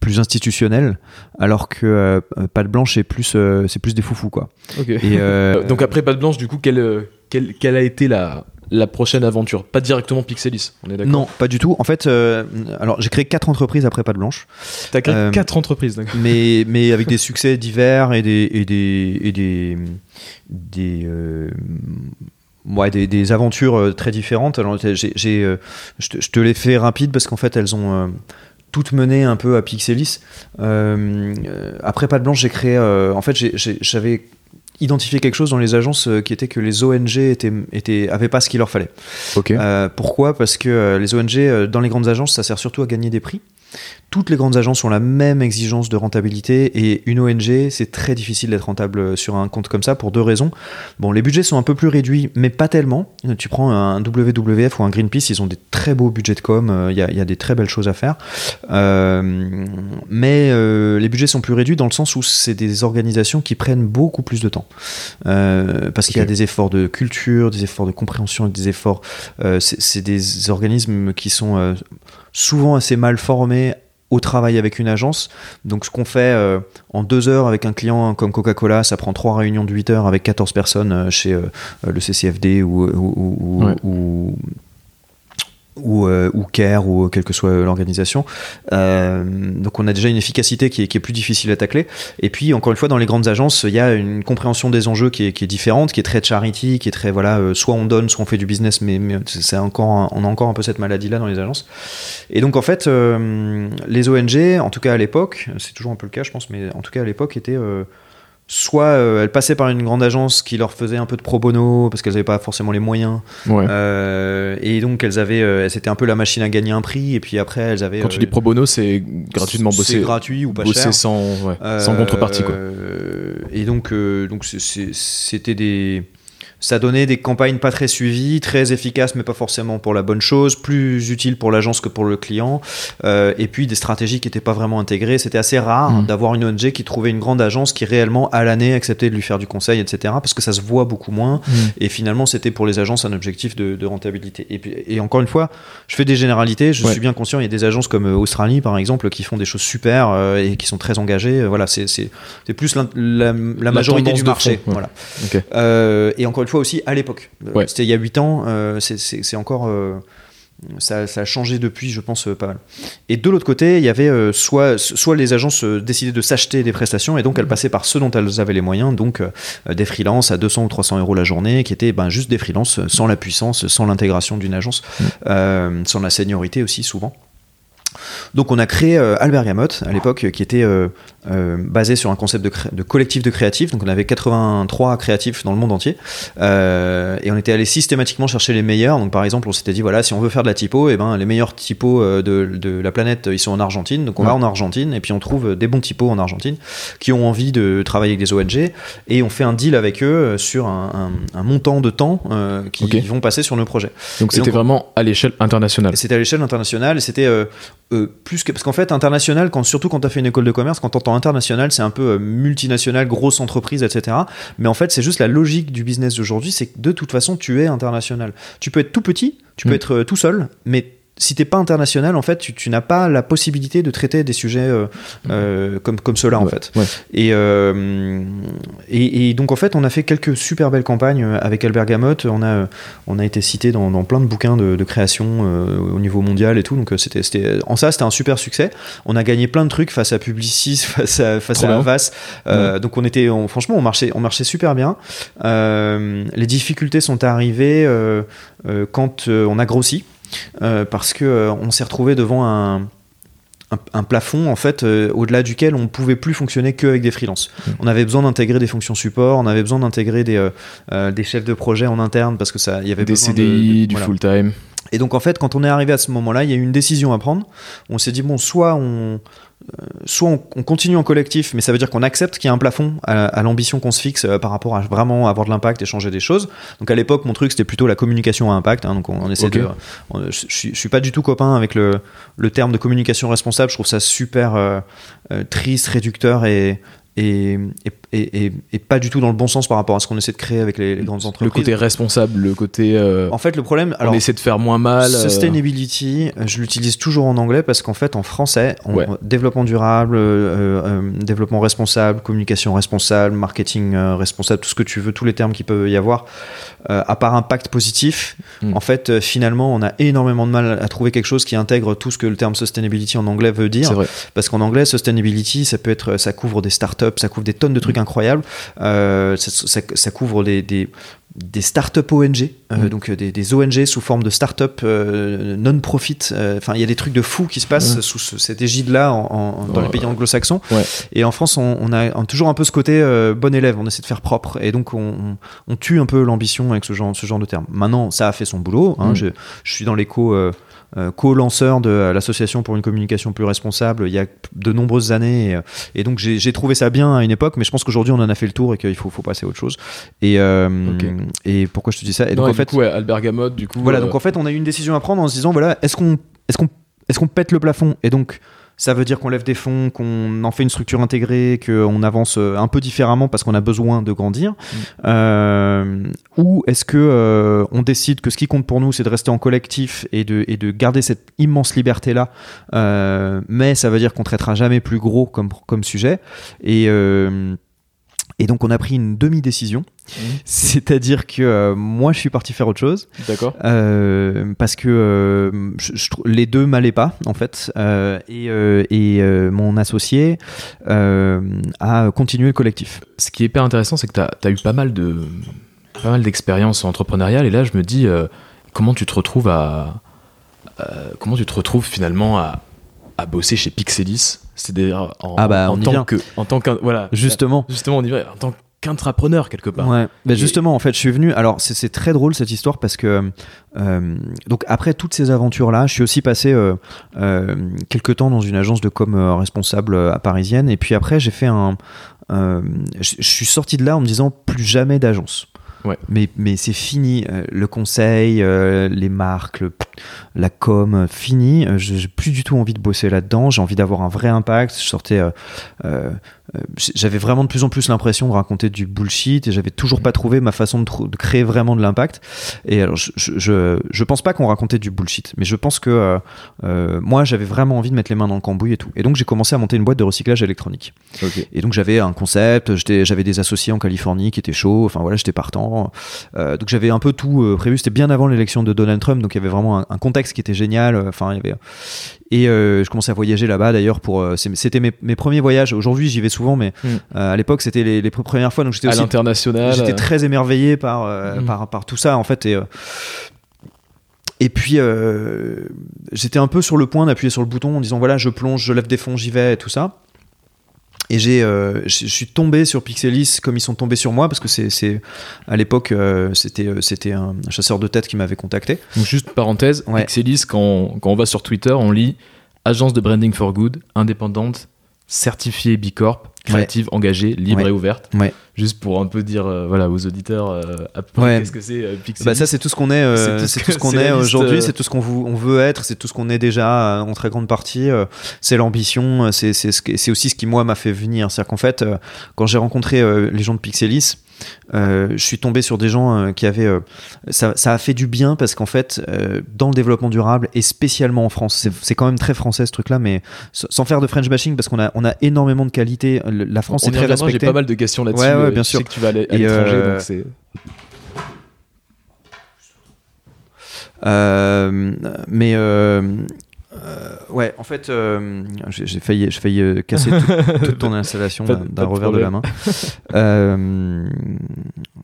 plus institutionnel, alors que euh, Pâte Blanche est plus, euh, c'est plus des foufous quoi. Et, euh, Donc après pâte blanche, du coup, quelle, quelle, quelle a été la, la prochaine aventure? Pas directement Pixelis, on est d'accord? Non, pas du tout. En fait, euh, alors j'ai créé quatre entreprises après Pâte Blanche. T'as créé quatre entreprises, d'accord mais, mais avec des succès divers et des, et des, et des, des, ouais, des, des aventures très différentes. Alors, j'ai, je, te, les fais rapides parce qu'en fait, elles ont toutes mené un peu à Pixelis. Euh, après Pâte Blanche, j'ai créé. euh, en fait, j'avais identifié quelque chose dans les agences euh, qui était que les ONG étaient, étaient, avaient pas ce qu'il leur fallait. Ok. Euh, pourquoi? Parce que euh, les ONG, euh, dans les grandes agences, ça sert surtout à gagner des prix. Toutes les grandes agences ont la même exigence de rentabilité et une ONG, c'est très difficile d'être rentable sur un compte comme ça pour deux raisons. Bon, les budgets sont un peu plus réduits, mais pas tellement. Tu prends un WWF ou un Greenpeace, ils ont des très beaux budgets de com, euh, il y, a, il y a des très belles choses à faire. Euh, mais euh, les budgets sont plus réduits dans le sens où c'est des organisations qui prennent beaucoup plus de temps. Euh, parce qu'il y a des efforts de culture, des efforts de compréhension, et des efforts. c'est des organismes qui sont souvent assez mal formés au travail avec une agence. Donc ce qu'on fait euh, en deux heures avec un client comme Coca-Cola, ça prend trois réunions de 8 heures avec 14 personnes euh, chez euh, le CCFD ou, ou, ou- Ouais. ou- ou, euh, ou care ou quelle que soit l'organisation. Euh, donc on a déjà une efficacité qui est, plus difficile à tacler. Et puis encore une fois dans les grandes agences, il y a une compréhension des enjeux qui est, différente, qui est très charity, qui est très voilà, euh, soit on donne, soit on fait du business, mais, c'est encore on a encore un peu cette maladie là dans les agences. Et donc en fait euh, les ONG, en tout cas à l'époque, c'est toujours un peu le cas je pense, mais en tout cas à l'époque étaient soit euh, elles passaient par une grande agence qui leur faisait un peu de pro bono parce qu'elles n'avaient pas forcément les moyens Ouais. Euh, et donc elles avaient euh, c'était un peu la machine à gagner un prix et puis après elles avaient Quand tu euh, dis pro bono, c'est gratuitement c'est bosser. gratuit ou pas bosser cher sans, ouais, sans Euh, contrepartie. Quoi. et donc euh, donc c'était des ça donnait des campagnes pas très suivies, très efficaces, mais pas forcément pour la bonne chose, plus utiles pour l'agence que pour le client, euh, et puis des stratégies qui n'étaient pas vraiment intégrées. C'était assez rare Mm. d'avoir une ONG qui trouvait une grande agence qui réellement, à l'année, acceptait de lui faire du conseil, etc., parce que ça se voit beaucoup moins. Mm. Et finalement, c'était pour les agences un objectif de, de rentabilité. Et, puis, et encore une fois, je fais des généralités. Je Ouais. suis bien conscient. Il y a des agences comme euh, Australie, par exemple, qui font des choses super euh, et qui sont très engagées. Voilà, c'est plus la, la majorité du marché. fond, ouais. Voilà. Ok. Euh, et encore une fois aussi à l'époque. Euh, Ouais. C'était il y a 8 ans. euh, c'est- encore. euh, ça, ça a changé depuis, je pense, pas mal. Et de l'autre côté, il y avait euh, soit, soit les agences décidaient de s'acheter des prestations et donc elles passaient par ceux dont elles avaient les moyens, donc des freelances à 200 ou 300 euros la journée, qui étaient ben, juste des freelances sans la puissance, sans l'intégration d'une agence, euh, sans la seniorité aussi souvent. Donc on a créé euh, Albert Gamotte à l'époque, qui était euh, euh, basé sur un concept de, collectif de créatifs. Donc on avait 83 créatifs dans le monde entier, et on était allé systématiquement chercher les meilleurs. Donc par exemple, on s'était dit voilà, si on veut faire de la typo, et ben les meilleurs typos de, de la planète, ils sont en Argentine. Donc on va en Argentine et puis on trouve des bons typos en Argentine qui ont envie de travailler avec des ONG et on fait un deal avec eux sur un, un- un montant de temps qui Ok. vont passer sur nos projets. Donc c'était vraiment à l'échelle internationale. C'était à l'échelle internationale et c'était euh, euh, plus que parce qu'en fait international quand surtout quand tu as fait une école de commerce quand t'entends international c'est un peu euh, multinational grosse entreprise etc mais en fait c'est juste la logique du business d'aujourd'hui c'est que de toute façon tu es international tu peux être tout petit tu peux Mm. être euh, tout seul mais si t'es pas international, en fait, tu, tu n'as pas la possibilité de traiter des sujets euh, euh, comme, comme ceux-là, en fait. ouais. Et, euh, et, et donc, en fait, on a fait quelques super belles campagnes avec Albert Gamotte. On a, on a été cité dans, dans plein de bouquins de, de création au niveau mondial et tout. Donc, c'était, c'était, en ça, c'était un super succès. On a gagné plein de trucs face à Publicis, face à, face Trop à bien. Avas. Donc, on était, on- franchement, on marchait, on marchait super bien. Les difficultés sont arrivées quand on a grossi. Euh, parce que euh, on s'est retrouvé devant un, un, un plafond en fait euh, au-delà duquel on pouvait plus fonctionner qu'avec des freelances. Mm. On avait besoin d'intégrer des fonctions support, on avait besoin d'intégrer des, euh, des chefs de projet en interne parce que ça, il y avait Des besoin CDI, de- du voilà. full-time. Et donc en fait, quand on est arrivé à ce moment-là, il y a eu une décision à prendre. On s'est dit bon, soit on, soit on, on continue en collectif, mais ça veut dire qu'on accepte qu'il y a un plafond à, à l'ambition qu'on se fixe euh, par rapport à vraiment avoir de l'impact et changer des choses. Donc à l'époque, mon truc c'était plutôt la communication à impact. hein, donc on, on essaie de. on- je, je suis- pas du tout copain avec le, le terme de communication responsable. Je trouve ça super euh, euh, triste, réducteur et et, et, et, et- pas du tout dans le bon sens par rapport à ce qu'on essaie de créer avec les, les grandes Le entreprises. côté responsable, le côté. euh, en fait, le problème, on alors essaie de faire moins mal. euh, Sustainability, euh, je l'utilise toujours en anglais parce qu'en fait, en français, on- Ouais. développement durable, euh, développement responsable, communication responsable, marketing responsable, tout ce que tu veux, tous les termes qu'il peut y avoir, à part impact positif, Mm. en fait, finalement, on a énormément de mal à trouver quelque chose qui intègre tout ce que le terme sustainability en anglais veut dire. C'est vrai. Parce qu'en anglais, sustainability, ça peut être, ça couvre des startups, ça couvre des tonnes de trucs incroyables. Euh, ça, ça- ça couvre des, des, des startups ONG, euh, Mm. donc euh, des, des ONG sous forme de startup euh, non-profit. Euh, Enfin, il y a des trucs de fou qui se passent Mm. sous ce- cette égide-là en, en- dans Ouais. les pays anglo-saxons. Ouais. Et en France, on, on a toujours un peu ce côté euh, bon élève, on essaie de faire propre. Et donc, on, tue un peu l'ambition avec ce genre, ce genre de terme. Maintenant, ça a fait son boulot. hein. Mm. je, je suis dans l'écho. Euh, co-lanceur de l'association pour une communication plus responsable il y a de nombreuses années. Et, euh, et donc j'ai trouvé ça bien à une époque mais je pense qu'aujourd'hui on en a fait le tour et qu'il faut, faut passer à autre chose. Et, euh, et pourquoi je te dis ça? Et Non, donc et en du fait coup, ouais, Albert Gamotte, du coup. voilà euh, donc en fait on a eu une décision à prendre en se disant voilà est-ce qu'on est-ce qu'on est-ce qu'on pète le plafond? Et donc ça veut dire qu'on lève des fonds, qu'on en fait une structure intégrée, qu'on avance euh, un peu différemment parce qu'on a besoin de grandir Euh, Ou est-ce que euh, on décide que ce qui compte pour nous, c'est de rester en collectif et de, et de garder cette immense liberté-là Euh, Mais ça veut dire qu'on traitera jamais plus gros comme, comme sujet. Et, euh, et donc on a pris une demi-décision C'est-à-dire que euh, moi, je suis parti faire autre chose. D'accord. Euh, parce que euh, je- je trou- les deux m'allaient pas, en fait. Euh, et euh, et, euh, mon associé euh, a continué le collectif. Ce qui est hyper intéressant, c'est que tu as, eu pas mal de pas mal d'expériences entrepreneuriales et là je me dis euh, comment tu te retrouves à euh, comment tu te retrouves finalement à, à bosser chez Pixelis, c'est-à-dire en, Ah bah, en tant vient. que en tant qu'un voilà Justement. justement on y va en tant qu'intrapreneur quelque part. Ouais. Ben Et- justement, en fait, je suis venu. Alors, c'est très drôle cette histoire parce que euh, donc après toutes ces aventures-là, je suis aussi passé euh, euh, quelques temps dans une agence de com euh, responsable à parisienne, et puis après j'ai fait un. je suis sorti de là en me disant plus jamais d'agence. Mais, mais c'est fini. Euh, le conseil, euh, les marques, le- la com, euh, fini. Euh, J'ai plus du tout envie de bosser là-dedans. J'ai envie d'avoir un vrai impact. Je sortais. euh, j'avais vraiment de plus en plus l'impression de raconter du bullshit et j'avais toujours pas trouvé ma façon de, créer vraiment de l'impact. Et alors, je, je, je, pense pas qu'on racontait du bullshit, mais je pense que euh, euh, moi, j'avais vraiment envie de mettre les mains dans le cambouis et tout. Et donc, j'ai commencé à monter une boîte de recyclage électronique. Et donc, j'avais un concept, j'avais des associés en Californie qui étaient chauds, enfin voilà, j'étais partant. Euh, donc, j'avais un peu tout euh, prévu. C'était bien avant l'élection de Donald Trump, donc il y avait vraiment un, un contexte qui était génial. Euh, Enfin, il y avait. Et euh, je commençais à voyager là-bas d'ailleurs pour. euh, C'était mes, mes premiers voyages. Aujourd'hui, j'y vais souvent, mais Mm. euh, à l'époque, c'était les, les premières fois. Donc, j'étais À l'international. J'étais très émerveillé par, euh, Mm. par, par tout ça, en fait. Et, et puis, euh, j'étais un peu sur le point d'appuyer sur le bouton en disant voilà, je plonge, je lève des fonds, j'y vais, et tout ça. Et j'ai, euh, je suis tombé sur Pixelis comme ils sont tombés sur moi parce que c'est, c'est à l'époque euh, c'était, euh, c'était un chasseur de tête qui m'avait contacté. Donc juste parenthèse, Ouais. Pixelis, quand, quand on va sur Twitter, on lit agence de branding for good, indépendante, certifiée B Corp, créative, engagée, libre Ouais. et ouverte. Ouais. Juste pour un peu dire euh, voilà, aux auditeurs euh, Ouais. qu'est-ce que c'est euh, Pixelis. Bah ça c'est tout ce qu'on est, euh, C'est tout ce qu'on est aujourd'hui, c'est tout ce qu'on on veut être, c'est tout ce qu'on est déjà euh, en très grande partie. euh, c'est l'ambition, c'est c'est ce aussi ce qui moi m'a fait venir. C'est-à-dire qu'en fait, euh, quand j'ai rencontré euh, les gens de Pixelis, euh, je suis tombé sur des gens euh, qui avaient, euh, ça, ça a fait du bien parce qu'en fait, dans le développement durable et spécialement en France, c'est- quand même très français ce truc-là, mais sans faire de French bashing parce qu'on a on a énormément de qualité. La France on est très reviendra, J'ai respectée. pas mal de questions là-dessus. Ouais, ouais, bien je sûr. sais que tu vas aller à l'étranger, donc c'est. Mais euh, ouais, en fait, euh, j'ai failli, j'ai failli euh, casser tout- toute ton installation d'un de revers de la main. Euh,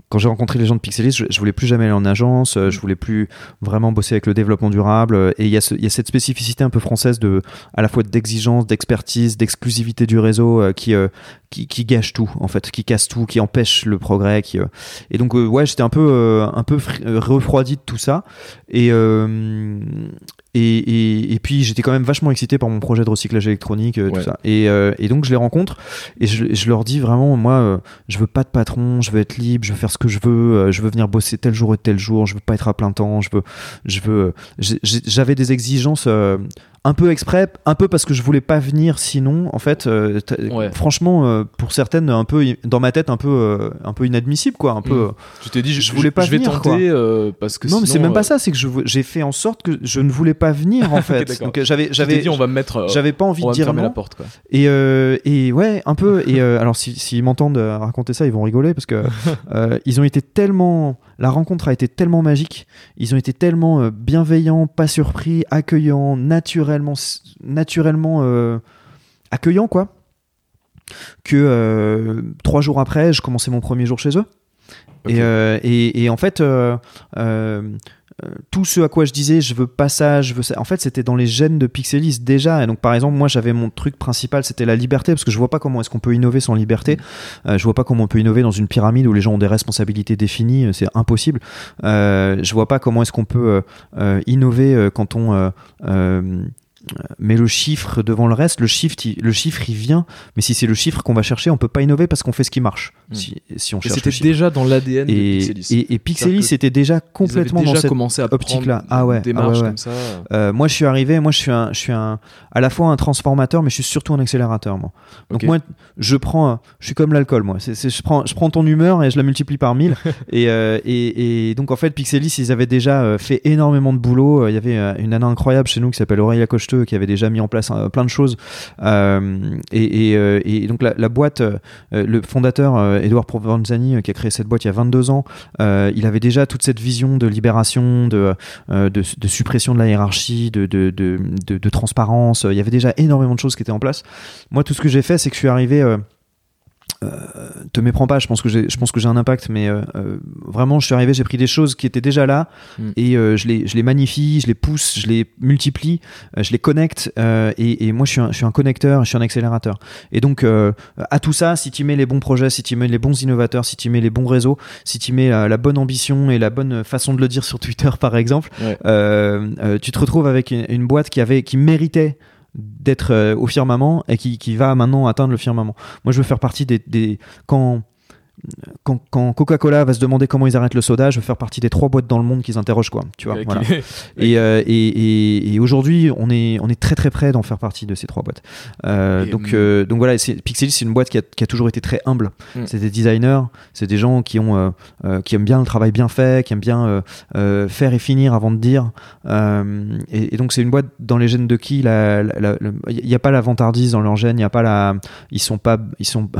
quand j'ai rencontré les gens de Pixelis, je, je voulais plus jamais aller en agence, je voulais plus vraiment bosser avec le développement durable. Et il y, y a cette spécificité un peu française de, à la fois d'exigence, d'expertise, d'exclusivité du réseau qui, qui, qui gâche tout, en fait, qui casse tout, qui empêche le progrès. Qui, euh, Et donc, euh, ouais, j'étais un peu, euh, un peu euh, refroidi de tout ça. Et, euh, et, et, et puis j'étais quand même vachement excité par mon projet de recyclage électronique, euh, Ouais. tout ça. Et, euh, et donc je les rencontre et je, je leur dis vraiment, moi, euh, je veux pas de patron, je veux être libre, je veux faire ce que je veux, euh, je veux venir bosser tel jour et tel jour, je veux pas être à plein temps, je veux, je veux. J'avais des exigences. Un peu exprès, un peu parce que je voulais pas venir sinon, en fait, euh, Ouais. franchement, euh, pour certaines, un peu, dans ma tête, un peu, euh, un peu inadmissible, quoi, un peu, Tu t'es dit, je, je voulais pas je vais venir, tenter quoi. parce que non, mais c'est même pas ça, c'est que j'ai fait en sorte que je ne voulais pas venir en fait. Donc j'avais j'avais dit, on va me mettre. j'avais pas envie on de va me dire fermer la non. porte quoi. Et et ouais, un peu et alors si s'ils m'entendent euh, raconter ça, ils vont rigoler parce que ils ont été tellement la rencontre a été tellement magique, ils ont été tellement bienveillants, pas surpris, accueillants, naturellement naturellement euh, accueillants quoi. Que euh, trois jours après, je commençais mon premier jour chez eux. Et, euh, et, et en fait, tout ce à quoi je disais, je veux pas ça, je veux ça. En fait, c'était dans les gènes de Pixelis déjà. Et donc, par exemple, moi, j'avais mon truc principal, c'était la liberté, parce que je vois pas comment est-ce qu'on peut innover sans liberté. Euh, je vois pas comment on peut innover dans une pyramide où les gens ont des responsabilités définies. C'est impossible. Euh, je vois pas comment est-ce qu'on peut euh, innover quand on met le chiffre devant le reste. Le chiffre, le chiffre, il vient. Mais si c'est le chiffre qu'on va chercher, on peut pas innover parce qu'on fait ce qui marche. Mm. Si, si on Et cherche c'était déjà dans l'ADN de Pixelis. et, et Pixelis était déjà complètement dans cette commencé à optique-là. Ah ouais, ah ouais, ouais. comme ça. euh, moi, je suis arrivé, moi, je suis, un, je suis un, à la fois un transformateur, mais je suis surtout un accélérateur, moi. Donc, moi, je prends, je suis comme l'alcool, moi. C'est, c'est- je, prends, je prends ton humeur et je la multiplie par 1000. et, euh, et, et donc, en fait, Pixelis, ils avaient déjà euh, fait énormément de boulot. Il y avait une nana incroyable chez nous qui s'appelle Aurélia Cocheteux, qui avait déjà mis en place plein de choses. Euh, et, donc, la, la boîte, le fondateur Edouard Provenzani qui a créé cette boîte il y a 22 ans, il avait déjà toute cette vision de libération, de, de, de suppression de la hiérarchie, de, de, de, transparence. Il y avait déjà énormément de choses qui étaient en place. Moi, tout ce que j'ai fait, c'est que je suis arrivé euh, te méprends pas, je pense que j'ai, je pense que j'ai un impact, mais euh, euh, vraiment, je suis arrivé, j'ai pris des choses qui étaient déjà là mm. et je, les, je les magnifie, je les pousse, je les multiplie, je les connecte et, et, moi, je suis, un, je suis un connecteur, je suis un accélérateur. Et donc, à tout ça, si tu mets les bons projets, si tu mets les bons innovateurs, si tu mets les bons réseaux, si tu mets la bonne ambition et la bonne façon de le dire sur Twitter, par exemple, tu te retrouves avec une, une boîte qui avait, qui méritait d'être euh, au firmament et qui, qui, va maintenant atteindre le firmament. Moi, je veux faire partie des, des quand quand, quand Coca-Cola va se demander comment ils arrêtent le soda, je veux faire partie des trois boîtes dans le monde qui s'interrogent quoi. Tu vois. Voilà. Euh, et, et, et, aujourd'hui, on est on est très très près d'en faire partie de ces trois boîtes. Euh, donc euh, donc voilà, Pixelis c'est une boîte qui a, qui a, toujours été très humble. Mm. C'est des designers, c'est des gens qui ont qui aiment bien le travail bien fait, qui aiment bien faire et finir avant de dire. Et, donc c'est une boîte dans les gènes de qui il n'y a pas la vantardise dans leur gène, il y a pas la ils sont pas ils sont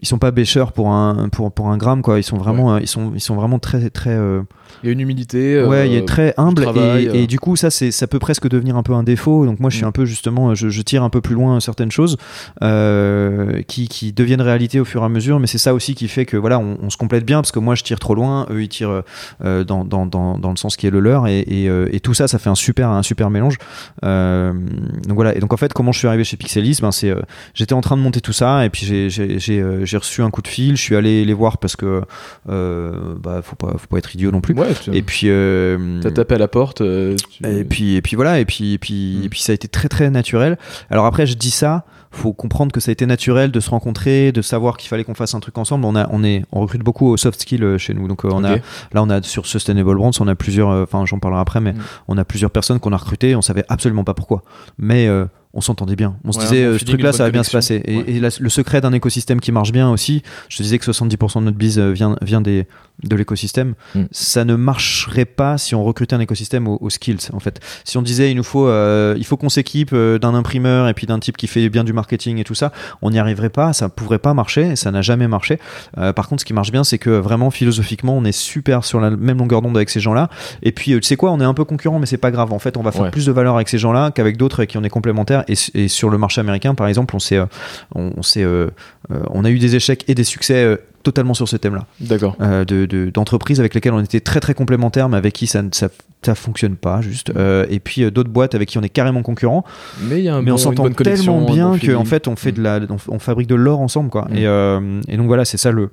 ils sont pas bêcheurs pour un pour, pour un gramme quoi. Ils sont vraiment ils sont ils sont vraiment très très euh, il y a une humilité ouais il est très humble et, et, du coup ça c'est ça peut presque devenir un peu un défaut. Donc moi je suis mm. un peu justement je, je, tire un peu plus loin certaines choses euh, qui, qui deviennent réalité au fur et à mesure. Mais c'est ça aussi qui fait que voilà on, on, se complète bien parce que moi je tire trop loin. Eux ils tirent euh, dans, dans, dans, dans, le sens qui est le leur. Et, et, et, tout ça ça fait un super un super mélange. Donc voilà. Et donc en fait comment je suis arrivé chez Pixelis? Ben c'est j'étais en train de monter tout ça et puis j'ai j'ai j'ai reçu un coup de fil, je suis allé les voir parce que euh, bah faut pas faut pas être idiot non plus. et puis euh, t'as tapé à la porte. Euh, et puis et puis voilà et puis et puis et puis ça a été très très naturel. Alors après je dis ça, faut comprendre que ça a été naturel de se rencontrer, de savoir qu'il fallait qu'on fasse un truc ensemble. On a on est on recrute beaucoup au soft skill chez nous. Donc on a là on a sur Sustainable Brands, on a plusieurs enfin j'en parlerai après mais hmm. on a plusieurs personnes qu'on a recrutées, on savait absolument pas pourquoi. Mais on s'entendait bien. On se disait, euh, ce truc-là, ça va bien se passer. Et, le secret d'un écosystème qui marche bien aussi, je te disais que 70% de notre bise euh, vient, vient des, de l'écosystème. Mm. Ça ne marcherait pas si on recrutait un écosystème aux, skills, en fait. Si on disait, il nous faut, euh, il faut qu'on s'équipe d'un imprimeur et puis d'un type qui fait bien du marketing et tout ça, on n'y arriverait pas, ça ne pourrait pas marcher, ça n'a jamais marché. par contre, ce qui marche bien, c'est que vraiment, philosophiquement, on est super sur la même longueur d'onde avec ces gens-là. Et puis, tu sais quoi, on est un peu concurrent, mais c'est pas grave. En fait, on va faire plus de valeur avec ces gens-là qu'avec d'autres qui on est complémentaires et, sur le marché américain, par exemple, on, s'est, euh, on, euh, euh, on a eu des échecs et des succès totalement sur ce thème-là. D'accord. de, d'entreprises avec lesquelles on était très très complémentaires, mais avec qui ça ne ça, ça, fonctionne pas, juste. et puis d'autres boîtes avec qui on est carrément concurrents. Mais, y a un mais on s'entend tellement bien qu'en fait, on, fait de la, on, fabrique de l'or ensemble. Quoi. Mm. Et, et, donc voilà, c'est ça le.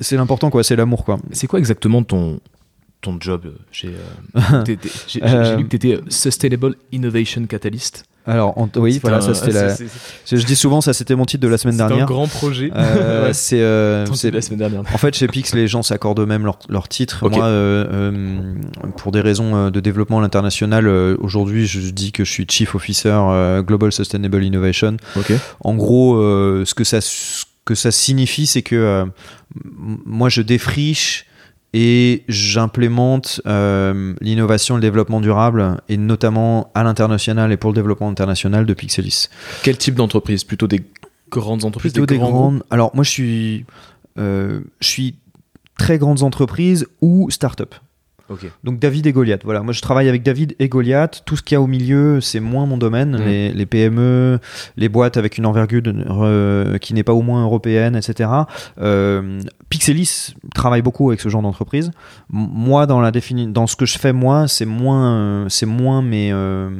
C'est l'important, quoi. C'est l'amour, quoi. C'est quoi exactement ton, ton job chez. j'ai, lu que tu étais Sustainable Innovation Catalyst. Alors, oui, voilà, ça c'était la. Je, dis souvent, ça c'était mon titre de la semaine dernière. C'est un grand projet. Euh, c'est euh, la semaine dernière. En fait, chez Pix, les gens s'accordent eux-mêmes leur, leur, titre. Moi, euh, pour des raisons de développement à l'international, aujourd'hui, je dis que je suis Chief Officer Global Sustainable Innovation. Okay. En gros, ce que ça, ce que ça signifie, c'est que moi, je défriche et j'implémente euh, l'innovation le développement durable, et notamment à l'international et pour le développement international de Pixelis. Quel type d'entreprise? Plutôt des grandes entreprises Plutôt des, grandes. Alors moi je suis, euh, je suis très grandes entreprises ou start-up. Donc David et Goliath. Voilà, moi je travaille avec David et Goliath. Tout ce qu'il y a au milieu, c'est moins mon domaine. Mm. Les, PME, les boîtes avec une envergure euh, qui n'est pas au moins européenne, etc. Euh, Pixelis travaille beaucoup avec ce genre d'entreprise. Moi, dans la défini dans ce que je fais moi, c'est moins, c'est moins mes euh,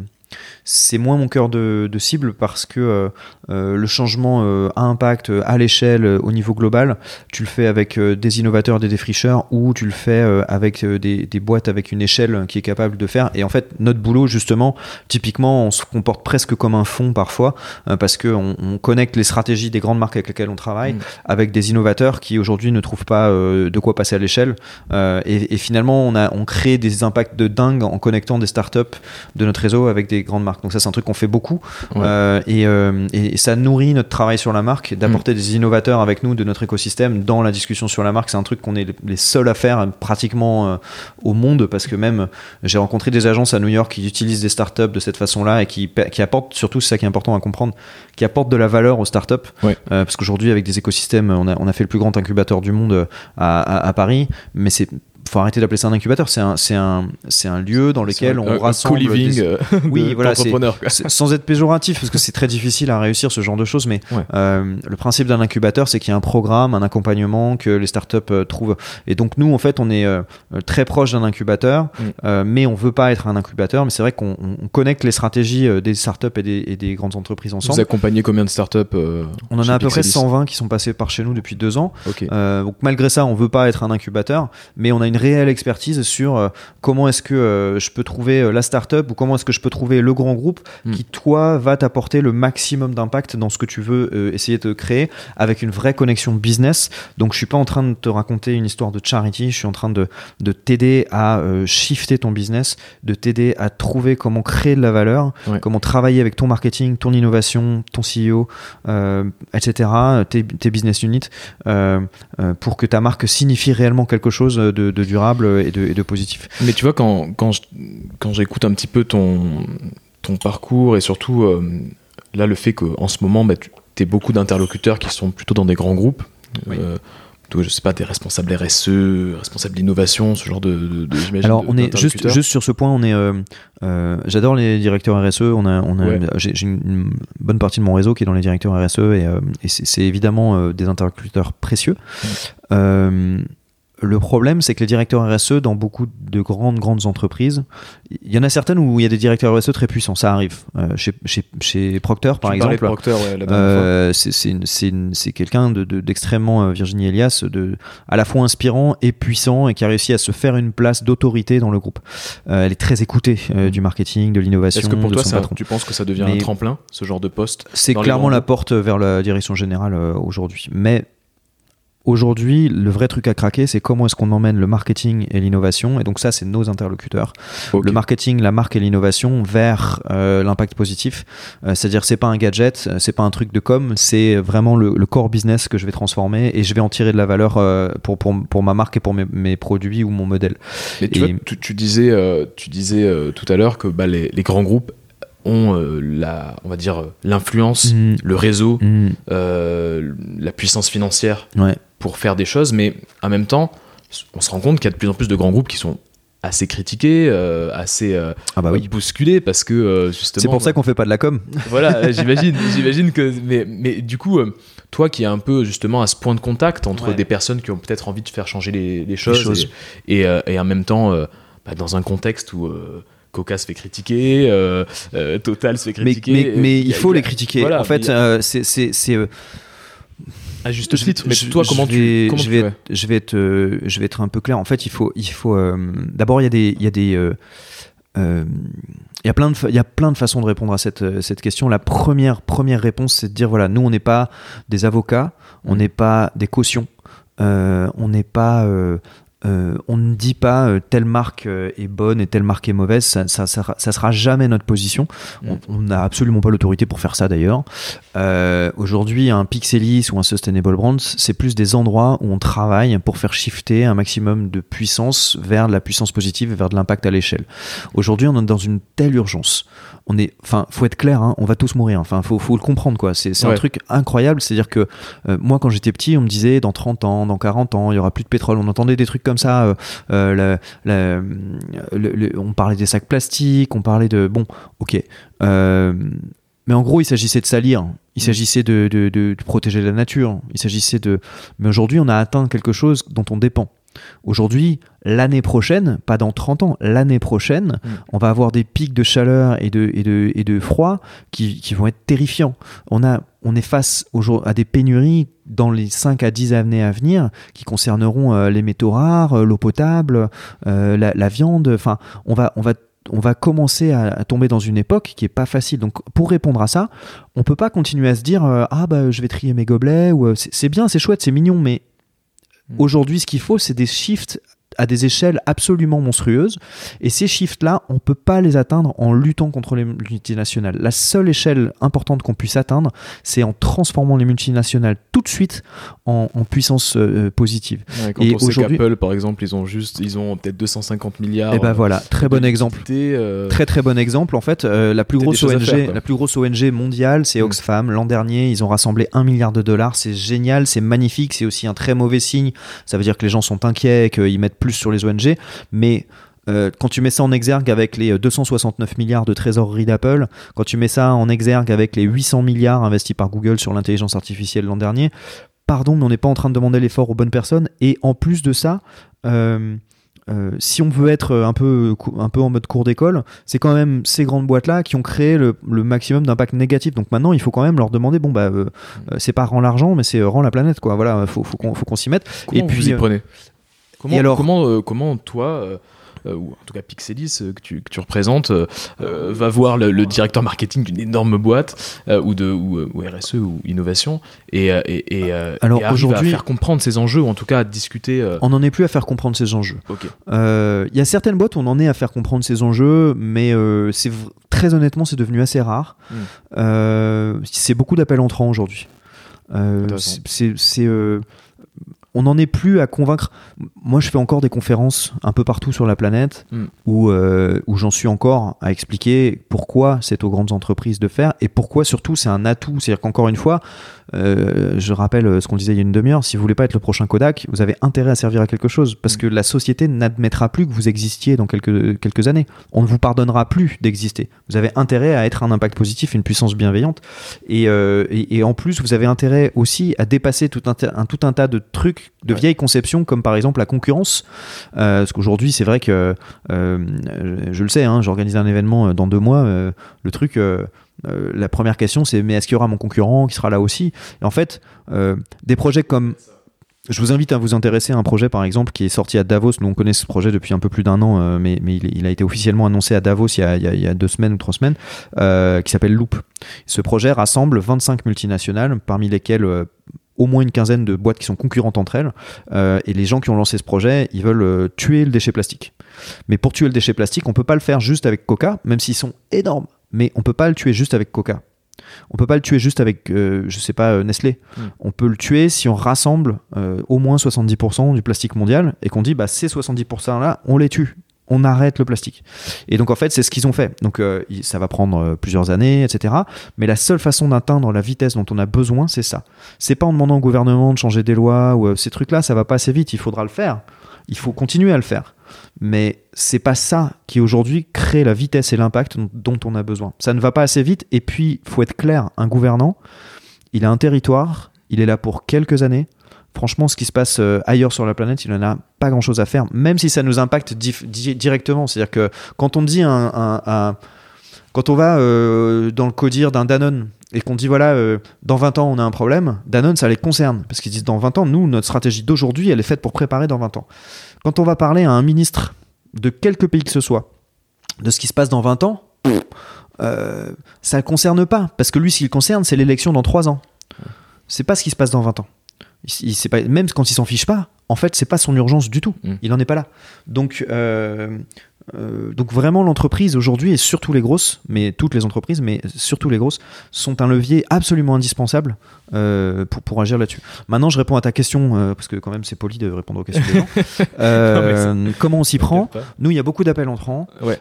c'est moins mon cœur de, cible parce que euh, euh, le changement euh, a impact à l'échelle au niveau global. Tu le fais avec des innovateurs, des défricheurs ou tu le fais avec des, boîtes avec une échelle qui est capable de faire. Et en fait, notre boulot, justement, typiquement, on se comporte presque comme un fonds parfois parce qu'on on connecte les stratégies des grandes marques avec lesquelles on travaille mm. avec des innovateurs qui aujourd'hui ne trouvent pas de quoi passer à l'échelle. Et, et, finalement, on, a, on crée des impacts de dingue en connectant des startups de notre réseau avec des grandes marques marque. Donc ça, c'est un truc qu'on fait beaucoup. Ouais. Euh, et, euh, et- ça nourrit notre travail sur la marque, d'apporter Mm. des innovateurs avec nous de notre écosystème dans la discussion sur la marque. C'est un truc qu'on est les seuls à faire pratiquement euh, au monde parce que même j'ai rencontré des agences à New York qui utilisent des startups de cette façon-là et qui, qui apportent, surtout c'est ça qui est important à comprendre, qui apportent de la valeur aux startups. Ouais. Parce qu'aujourd'hui, avec des écosystèmes, on a, on a fait le plus grand incubateur du monde à, à- à Paris, mais c'est faut arrêter d'appeler ça un incubateur, c'est un, c'est un, c'est un lieu dans lequel C'est on un- un rassemble co-living des- euh, Oui, voilà, c'est- sans être péjoratif, parce que c'est très difficile à réussir ce genre de choses, mais Ouais. euh, le principe d'un incubateur, c'est qu'il y a un programme, un accompagnement que les startups euh, trouvent. Et donc nous, en fait, on est euh, très proche d'un incubateur, Mm. mais on veut pas être un incubateur. Mais c'est vrai qu'on on- on connecte les stratégies des startups et des, et des grandes entreprises Vous ensemble. accompagnez combien de startups On en a à peu près Pixelis 120 qui sont passés par chez nous depuis deux ans. Donc malgré ça, on veut pas être un incubateur, mais on a une réelle expertise sur euh, comment est-ce que euh, je peux trouver euh, la startup ou comment est-ce que je peux trouver le grand groupe Mm. qui toi va t'apporter le maximum d'impact dans ce que tu veux essayer de créer avec une vraie connexion business. Donc je suis pas en train de te raconter une histoire de charity, je suis en train de, de t'aider à shifter ton business, de t'aider à trouver comment créer de la valeur, Ouais. comment travailler avec ton marketing, ton innovation, ton CEO, euh, etc., tes, tes business units, euh, euh, pour que ta marque signifie réellement quelque chose de, de durable et de, et de positif. Mais tu vois, quand, quand, je- quand j'écoute un petit peu ton, ton parcours et surtout euh, là le fait qu'en ce moment, bah, tu es beaucoup d'interlocuteurs qui sont plutôt dans des grands groupes, Oui. euh, je sais pas, des responsables RSE, responsables d'innovation, ce genre de, de, de- j'imagine, Alors, de- on est juste, juste sur ce point, on est. euh, euh, J'adore les directeurs RSE. On a, on a, Ouais. j'ai une, bonne partie de mon réseau qui est dans les directeurs RSE et, euh, et c'est évidemment euh, des interlocuteurs précieux. Euh, le problème, c'est que les directeurs RSE, dans beaucoup de grandes, grandes entreprises, il y en a certaines où il y a des directeurs RSE très puissants, ça arrive. Euh, chez, chez, chez Procter, par Tu exemple, Procter, ouais, euh, c'est quelqu'un de- de- d'extrêmement euh, Virginie Elias, de, à la fois inspirant et puissant et qui a réussi à se faire une place d'autorité dans le groupe. Euh, elle est très écoutée euh, du marketing, de l'innovation, Est-ce que pour de toi, ça, tu penses que ça devient Mais- un tremplin, ce genre de poste C'est clairement la porte vers la direction générale aujourd'hui. Mais aujourd'hui, le vrai truc à craquer, c'est comment est-ce qu'on emmène le marketing et l'innovation. Et donc ça, c'est nos interlocuteurs. Le marketing, la marque et l'innovation vers euh, l'impact positif. Euh, C'est-à-dire, c'est pas un gadget, euh, c'est pas un truc de com, c'est vraiment le, le core business que je vais transformer et je vais en tirer de la valeur euh, pour, pour, pour ma marque et pour mes, mes produits ou mon modèle. Mais tu, Et- vois, tu, tu disais, tu disais tout à l'heure que bah, les, les grands groupes ont euh, la, on va dire, l'influence, Mm. le réseau, Mm. euh, la puissance financière Ouais. Pour faire des choses, mais en même temps, on se rend compte qu'il y a de plus en plus de grands groupes qui sont assez critiqués, euh, assez euh, Ah bah oui. bousculés parce que euh, justement. C'est pour ça qu'on fait pas de la com. Voilà, j'imagine, j'imagine que. Mais, mais du coup, euh, toi qui es un peu justement à ce point de contact entre Ouais. des personnes qui ont peut-être envie de faire changer les, les choses, choses. Et, et, euh, et en même temps, euh, bah, dans un contexte où. euh, Coca se fait critiquer, euh, euh, Total se fait critiquer. mais, mais il faut a- les critiquer. voilà, en fait, a- euh, c'est- à juste titre. Mais je- toi, je comment vais- tu. Comment je vais, je vais être, euh, je vais être un peu clair. En fait, il faut, il faut. euh, D'abord, il y a des, il y a des. euh, il y a plein de, il y a plein de façons de répondre à cette, cette question. La première, première réponse, c'est de dire voilà, nous, on n'est pas des avocats, on Mm. n'est pas des cautions, on n'est pas. Euh, on ne dit pas euh, telle marque euh, est bonne et telle marque est mauvaise, ça, ça, sera- ça sera jamais notre position. On- Mm. On n'a absolument pas l'autorité pour faire ça d'ailleurs. Aujourd'hui, un Pixelis ou un Sustainable Brands, c'est plus des endroits où on travaille pour faire shifter un maximum de puissance vers de la puissance positive et vers de l'impact à l'échelle. Aujourd'hui, on est dans une telle urgence. On est, enfin, faut être clair, hein, on va tous mourir. Enfin, faut, faut le comprendre quoi. C'est un truc incroyable. C'est-à-dire que moi, quand j'étais petit, on me disait dans 30 ans, dans 40 ans, il y aura plus de pétrole. On entendait des trucs comme ça. euh, euh, la- la- le- le- on parlait des sacs plastiques, on parlait de bon, ok. Euh, mais en gros, il s'agissait de salir. Il s'agissait de, de- de- de protéger la nature. Il s'agissait de. Mais aujourd'hui, on a atteint quelque chose dont on dépend. Aujourd'hui, l'année prochaine, pas dans 30 ans, l'année prochaine, Mm. on va avoir des pics de chaleur et de, et de, et de froid qui, qui vont être terrifiants. On, a, on est face aujourd'hui à des pénuries dans les 5 à 10 années à venir qui concerneront euh, les métaux rares, euh, l'eau potable, euh, la, la viande. Enfin, on va, on va on va commencer à, tomber dans une époque qui est pas facile. Donc, pour répondre à ça, on peut pas continuer à se dire euh, ah bah je vais trier mes gobelets ou c'est bien, c'est chouette, c'est mignon, mais. Aujourd'hui, ce qu'il faut, c'est des shifts à des échelles absolument monstrueuses. Et ces chiffres-là, on peut pas les atteindre en luttant contre les multinationales. La seule échelle importante qu'on puisse atteindre, c'est en transformant les multinationales tout de suite en, en puissance euh, positive. Ouais, quand Et on sait qu'Apple, par exemple, ils ont juste, ils ont peut-être 250 milliards. Et ben voilà, très bon exemple. euh, Très très bon exemple. En fait, euh, la plus grosse ONG, faire, quoi. la plus grosse ONG mondiale, c'est Mm. Oxfam. L'an dernier, ils ont rassemblé un milliard de dollars. C'est génial, c'est magnifique. C'est aussi un très mauvais signe. Ça veut dire que les gens sont inquiets, qu'ils mettent plus sur les ONG. Mais euh, quand tu mets ça en exergue avec les 269 milliards de trésorerie d'Apple, quand tu mets ça en exergue avec les 800 milliards investis par Google sur l'intelligence artificielle l'an dernier, pardon, mais on n'est pas en train de demander l'effort aux bonnes personnes. Et en plus de ça, euh, euh, si on veut être un peu, un peu en mode cours d'école, c'est quand même ces grandes boîtes-là qui ont créé le, le maximum d'impact négatif. Donc maintenant, il faut quand même leur demander, bon, bah, euh, euh, c'est pas rend l'argent, mais c'est euh, rend la planète, quoi. Voilà, faut, faut qu'on faut qu'on s'y mette. Comment et puis, y euh, prenez? Comment, et alors- comment, euh, comment toi, euh, euh, ou en tout cas Pixelis que tu, que tu représentes, euh, va voir le, le directeur marketing d'une énorme boîte euh, ou de ou, ou RSE ou innovation et, et, et, Alors, aujourd'hui- faire comprendre ces enjeux ou en tout cas à discuter. euh, On n'en est plus à faire comprendre ces enjeux. Il y a certaines boîtes où on en est à faire comprendre ces enjeux, mais c'est très honnêtement, c'est devenu assez rare. Mm. Euh, c'est beaucoup d'appels entrants aujourd'hui. C'est, on n'en est plus à convaincre. Moi, je fais encore des conférences un peu partout sur la planète Mm. où, euh, où j'en suis encore à expliquer pourquoi c'est aux grandes entreprises de faire et pourquoi surtout c'est un atout. C'est-à-dire qu'encore une fois, euh, je rappelle ce qu'on disait il y a une demi-heure, si vous voulez pas être le prochain Kodak, vous avez intérêt à servir à quelque chose parce Mm. que la société n'admettra plus que vous existiez dans quelques, quelques années. On ne vous pardonnera plus d'exister. Vous avez intérêt à être un impact positif, une puissance bienveillante et, euh, et, et en plus, vous avez intérêt aussi à dépasser tout un, ta- un- tout un tas de trucs, de vieilles conceptions comme par exemple la concurrence. Euh, parce qu'aujourd'hui, c'est vrai que euh, je le sais, hein, j'organise un événement euh, dans deux mois. euh, le truc, la première question, c'est mais est-ce qu'il y aura mon concurrent qui sera là aussi? Et en fait, des projets comme je vous invite à vous intéresser à un projet, par exemple, qui est sorti à Davos. Nous, on connaît ce projet depuis un peu plus d'un an, euh, mais, mais il, il a été officiellement annoncé à Davos il y a, il y a- il y a deux semaines ou trois semaines, euh, qui s'appelle Loop. Ce projet rassemble 25 multinationales, parmi lesquelles euh, au moins une quinzaine de boîtes qui sont concurrentes entre elles. Euh, et les gens qui ont lancé ce projet, ils veulent euh, tuer le déchet plastique. Mais pour tuer le déchet plastique, on peut pas le faire juste avec Coca, même s'ils sont énormes. Mais on peut pas le tuer juste avec Coca. On peut pas le tuer juste avec, euh, je sais pas, euh, Nestlé. Mm. On peut le tuer si on rassemble au moins 70% du plastique mondial et qu'on dit, bah, ces 70% là, on les tue. On arrête le plastique. Et donc en fait, c'est ce qu'ils ont fait. Donc euh, ça va prendre euh, plusieurs années, etc. Mais la seule façon d'atteindre la vitesse dont on a besoin, c'est ça. C'est pas en demandant au gouvernement de changer des lois ou euh, ces trucs-là, ça va pas assez vite. Il faudra le faire. Il faut continuer à le faire. Mais c'est pas ça qui aujourd'hui crée la vitesse et l'impact dont on a besoin. Ça ne va pas assez vite. Et puis, faut être clair, un gouvernant, il a un territoire, il est là pour quelques années. Franchement, ce qui se passe euh, ailleurs sur la planète, il n'en a pas grand-chose à faire, même si ça nous impacte directement. C'est-à-dire que quand on dit un, quand on va euh, dans le codir d'un Danone et qu'on dit voilà, euh, dans 20 ans on a un problème, Danone ça les concerne parce qu'ils disent dans 20 ans, nous notre stratégie d'aujourd'hui elle est faite pour préparer dans 20 ans. Quand on va parler à un ministre de quelque pays que ce soit de ce qui se passe dans 20 ans, ça ne concerne pas parce que lui le concerne c'est l'élection dans 3 ans. C'est pas ce qui se passe dans 20 ans. Il, il- pas, même quand il s'en fiche pas, en fait c'est pas son urgence du tout. Mm. Il en est pas là. Donc euh, euh, donc vraiment l'entreprise aujourd'hui et surtout les grosses, mais toutes les entreprises, mais surtout les grosses, sont un levier absolument indispensable euh, pour, pour agir là-dessus. Maintenant je réponds à ta question, euh, parce que quand même c'est poli de répondre aux questions des gens. Comment on s'y prend Nous il y a beaucoup d'appels entrants, Ouais.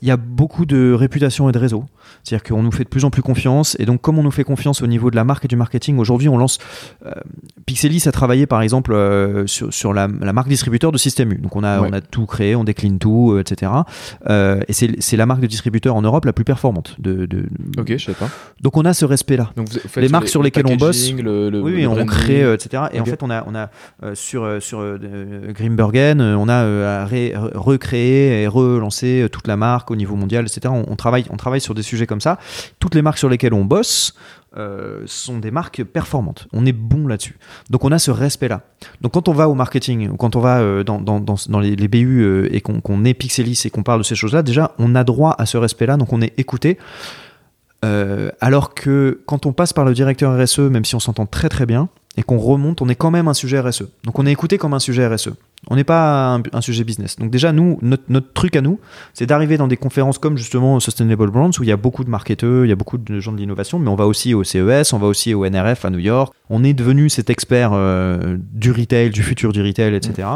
Il y a beaucoup de réputation et de réseau. C'est-à-dire qu'on nous fait de plus en plus confiance, et donc comme on nous fait confiance au niveau de la marque et du marketing, aujourd'hui on lance... Pixelis a travaillé par exemple sur, sur la, la marque distributeur de Système U. Donc on a, Ouais. on a tout créé, on décline tout, euh, etc. Euh, et c'est la marque de distributeur en Europe la plus performante. De, de- Ok, je sais pas. Donc on a ce respect-là. Les marques sur le lesquelles on bosse- packaging, le, le- Oui, on crée, euh, etc. Et en fait, on a, on a euh, sur, sur euh, Grimbergen, on a recréé et relancé euh, toute la marque au niveau mondial, etc. On, on travaille, on travaille sur des sujets comme ça. Toutes les marques sur lesquelles on bosse euh, sont des marques performantes. On est bon là-dessus. Donc on a ce respect-là. Donc quand on va au marketing ou quand on va euh, dans, dans, les, BU euh, et qu'on est Pixelis et qu'on parle de ces choses-là, déjà on a droit à ce respect-là, donc on est écouté. Alors que quand on passe par le directeur RSE, même si on s'entend très très bien, et qu'on remonte, on est quand même un sujet RSE. Donc on est écouté comme un sujet RSE. On n'est pas un, un sujet business. Donc déjà, nous, notre, notre truc à nous, c'est d'arriver dans des conférences comme justement Sustainable Brands, où il y a beaucoup de marketeurs, il y a beaucoup de gens de l'innovation, mais on va aussi au CES, on va aussi au NRF à New York. On est devenu cet expert euh, du retail, du futur du retail, etc.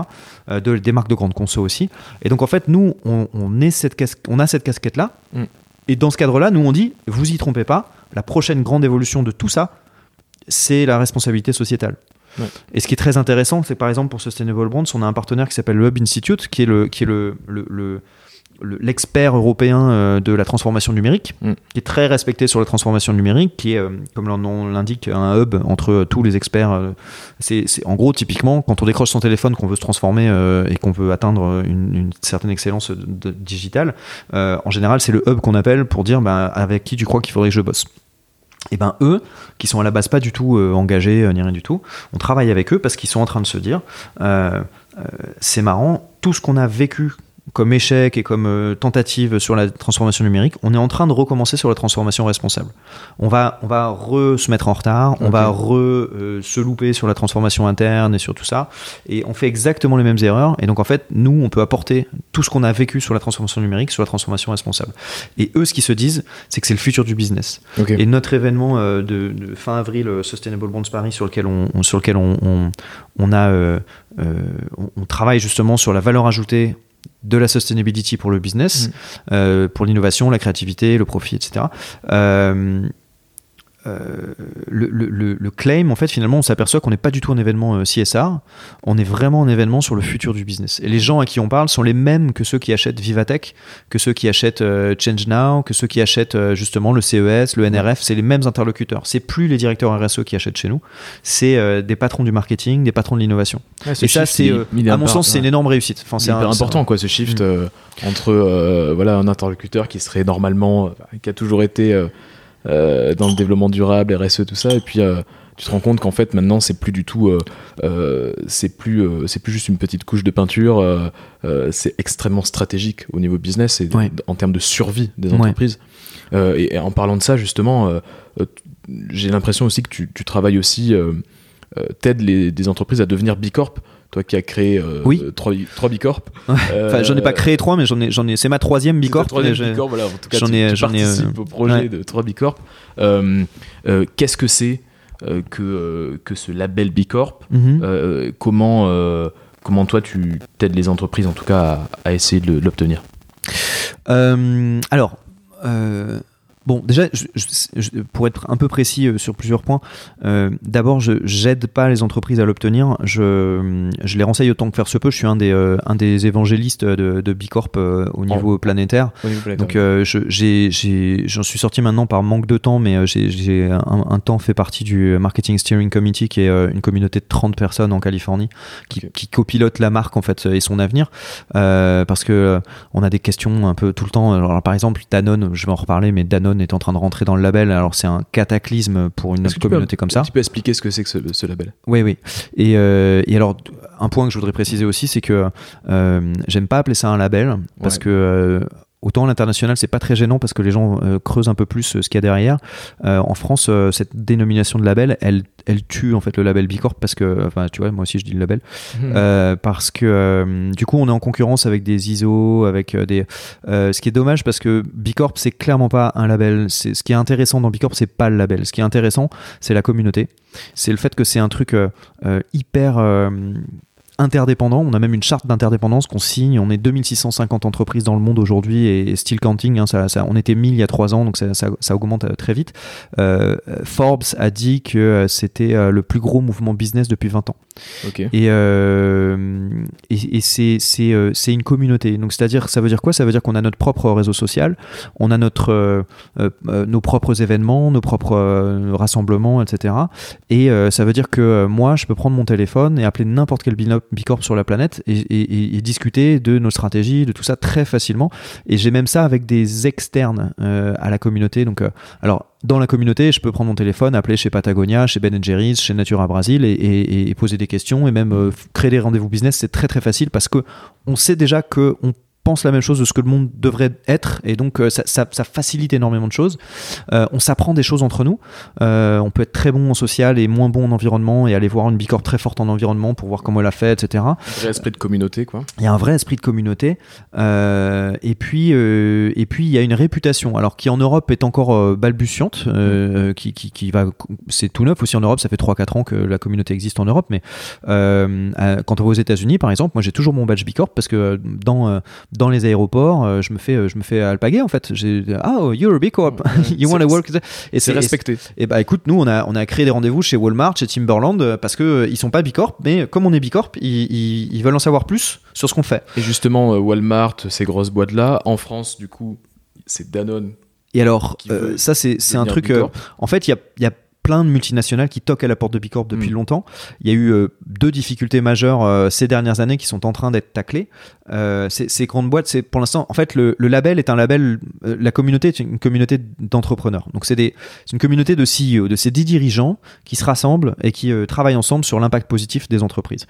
euh, de, des marques de grande conso aussi. Et donc en fait, nous, on, on est cette on a cette casquette-là. Mm. Et dans ce cadre-là, nous, on dit, vous y trompez pas, la prochaine grande évolution de tout ça, c'est la responsabilité sociétale. Ouais. Et ce qui est très intéressant, c'est par exemple pour Sustainable Brands, on a un partenaire qui s'appelle le Hub Institute, qui est le, qui est le, le- le- le- l'expert européen euh, de la transformation numérique, Mm. qui est très respecté sur la transformation numérique, qui est, euh, comme leur nom l'indique, un hub entre euh, tous les experts. c'est, en gros, typiquement, quand on décroche son téléphone, qu'on veut se transformer euh, et qu'on veut atteindre une, une certaine excellence de- digitale, euh, en général, c'est le hub qu'on appelle pour dire bah, avec qui tu crois qu'il faudrait que je bosse. Et ben eux, qui sont à la base pas du tout euh, engagés euh, ni rien du tout, on travaille avec eux parce qu'ils sont en train de se dire, euh, c'est marrant, tout ce qu'on a vécu comme échec et comme euh, tentative sur la transformation numérique, on est en train de recommencer sur la transformation responsable. On va, on va re se mettre en retard, on va re euh, se louper sur la transformation interne et sur tout ça, et on fait exactement les mêmes erreurs. Et donc en fait, nous, on peut apporter tout ce qu'on a vécu sur la transformation numérique sur la transformation responsable. Et eux, ce qu'ils se disent, c'est que c'est le futur du business. Et notre événement euh, de, de fin avril, euh, Sustainable Bonds Paris, sur lequel on, on- sur lequel on, on, on a, euh, on travaille justement sur la valeur ajoutée de la sustainability pour le business, Mhm. euh, pour l'innovation, la créativité, le profit, etc. Euh, euh, le, le- le- le claim, en fait, finalement, on s'aperçoit qu'on n'est pas du tout un événement euh, CSR, on est vraiment un événement sur le futur du business. Et les gens à qui on parle sont les mêmes que ceux qui achètent Vivatech, que ceux qui achètent euh, Change Now, que ceux qui achètent euh, justement le CES, le NRF, c'est les mêmes interlocuteurs. C'est plus les directeurs RSE qui achètent chez nous, c'est euh, des patrons du marketing, des patrons de l'innovation. Ouais, Et ça, c'est, à mon sens, c'est une énorme réussite. Enfin, C'est un- important quoi ce shift Mm. entre voilà un interlocuteur qui serait normalement qui a toujours été euh, dans le développement durable RSE tout ça. Et puis euh, tu te rends compte qu'en fait maintenant c'est plus du tout euh, c'est plus c'est plus juste une petite couche de peinture c'est extrêmement stratégique au niveau business et Ouais. en termes de survie des entreprises. Et, et en parlant de ça justement j'ai l'impression aussi que tu, tu travailles aussi t'aides les des entreprises à devenir bicorp toi qui as créé euh, Oui. trois, trois bicorp Enfin, j'en ai pas créé trois, mais j'en ai, j'en ai, c'est ma troisième bicorp. Euh, troisième mais j'ai- Bicorp, voilà, en tout cas, j'en tu, ai- tu j'en ai, euh, participes au projet ouais. de 3 Bicorp. Euh, euh, Qu'est-ce que c'est euh, que, euh, que ce label Bicorp? Mhm. Euh, comment, euh, comment toi tu t'aides les entreprises en tout cas à, à essayer de l'obtenir? Euh, alors, euh, bon, déjà, je- je- je- pour être un peu précis euh, sur plusieurs points, euh, d'abord, je j'aide pas les entreprises à l'obtenir. Je, je les renseigne autant que faire se peut. Je suis un des, euh, un des évangélistes de, de Bicorp euh, au niveau planétaire. Donc j'en suis sorti maintenant par manque de temps, mais j'ai- un, un temps fait partie du Marketing Steering Committee, qui est une communauté de 30 personnes en Californie, qui, Ok. qui copilote la marque en fait et son avenir, parce que on a des questions un peu tout le temps. Alors, par exemple, Danone, je vais en reparler, mais Danone est en train de rentrer dans le label. Alors c'est un cataclysme pour une peux- communauté comme ça. Tu peux expliquer ce que c'est que ce, ce label? Oui, oui. Et, euh, et alors, un point que je voudrais préciser aussi, c'est que euh, j'aime pas appeler ça un label, parce Ouais. que euh, autant l'international, c'est pas très gênant parce que les gens euh, creusent un peu plus euh, ce qu'il y a derrière. Euh, en France, cette dénomination de label, elle, elle tue en fait le label Bicorp parce que, enfin, tu vois, moi aussi je dis le label, euh, parce que du coup on est en concurrence avec des ISO, avec des. ce qui est dommage parce que Bicorp c'est clairement pas un label. C'est ce qui est intéressant dans Bicorp c'est pas le label. Ce qui est intéressant c'est la communauté. C'est le fait que c'est un truc hyper. Euh, interdépendant, on a même une charte d'interdépendance qu'on signe, on est 2650 entreprises dans le monde aujourd'hui et, still counting, hein, on était 1000 il y a 3 ans donc ça, augmente euh, très vite. Euh, Forbes a dit que euh, c'était le plus gros mouvement business depuis 20 ans. Euh, et, et euh, c'est une communauté. Donc c'est-à-dire ça veut dire quoi? Ça veut dire qu'on a notre propre réseau social, on a notre euh, nos propres événements, nos propres rassemblements, etc. Et ça veut dire que moi je peux prendre mon téléphone et appeler n'importe quel bicorp sur la planète et, et- discuter de nos stratégies, de tout ça très facilement. Et j'ai même ça avec des externes à la communauté. Donc alors dans la communauté, je peux prendre mon téléphone, appeler chez Patagonia, chez Ben Jerry's, chez Natura Brasil et, poser des questions et même euh, créer des rendez-vous business. C'est très très facile parce que on sait déjà que on pense la même chose de ce que le monde devrait être, et donc euh, ça, ça- ça facilite énormément de choses. Euh, on s'apprend des choses entre nous. Euh, on peut être très bon en social et moins bon en environnement, et aller voir une bicorp très forte en environnement pour voir comment elle a fait, etc. Un vrai esprit de communauté, quoi. Il y a un vrai esprit de communauté. Euh, et puis, et puis il y a une réputation, alors qui en Europe est encore balbutiante, qui, qui, qui va, c'est tout neuf aussi en Europe. Ça fait 3-4 ans que la communauté existe en Europe, mais quand on va aux États-Unis, par exemple, moi j'ai toujours mon badge Bicorp parce que dans dans les aéroports, euh, je me fais je me fais alpaguer en fait. J'ai ah oh, you're a Bicorp, you C'est- want to work there. et C'est et respecté. et bah écoute, nous on a, on a créé des rendez-vous chez Walmart, chez Timberland, euh, parce que euh, ils sont pas Bicorp, mais comme on est Bicorp, ils, ils, ils veulent en savoir plus sur ce qu'on fait. Et justement, euh, Walmart, ces grosses boîtes-là, en France, du coup, c'est Danone. Et alors, euh, ça c'est c'est un truc. euh, en fait, il y a, y a plein de multinationales qui toquent à la porte de Bicorp depuis Mm. longtemps. Il y a eu euh, deux difficultés majeures euh, ces dernières années qui sont en train d'être taclées. Euh, ces, ces grandes boîtes, c'est pour l'instant, en fait, le, le label est un label. la communauté est une communauté d'entrepreneurs. Donc c'est une communauté de CEO, de ces dix dirigeants qui se rassemblent et qui travaillent ensemble sur l'impact positif des entreprises,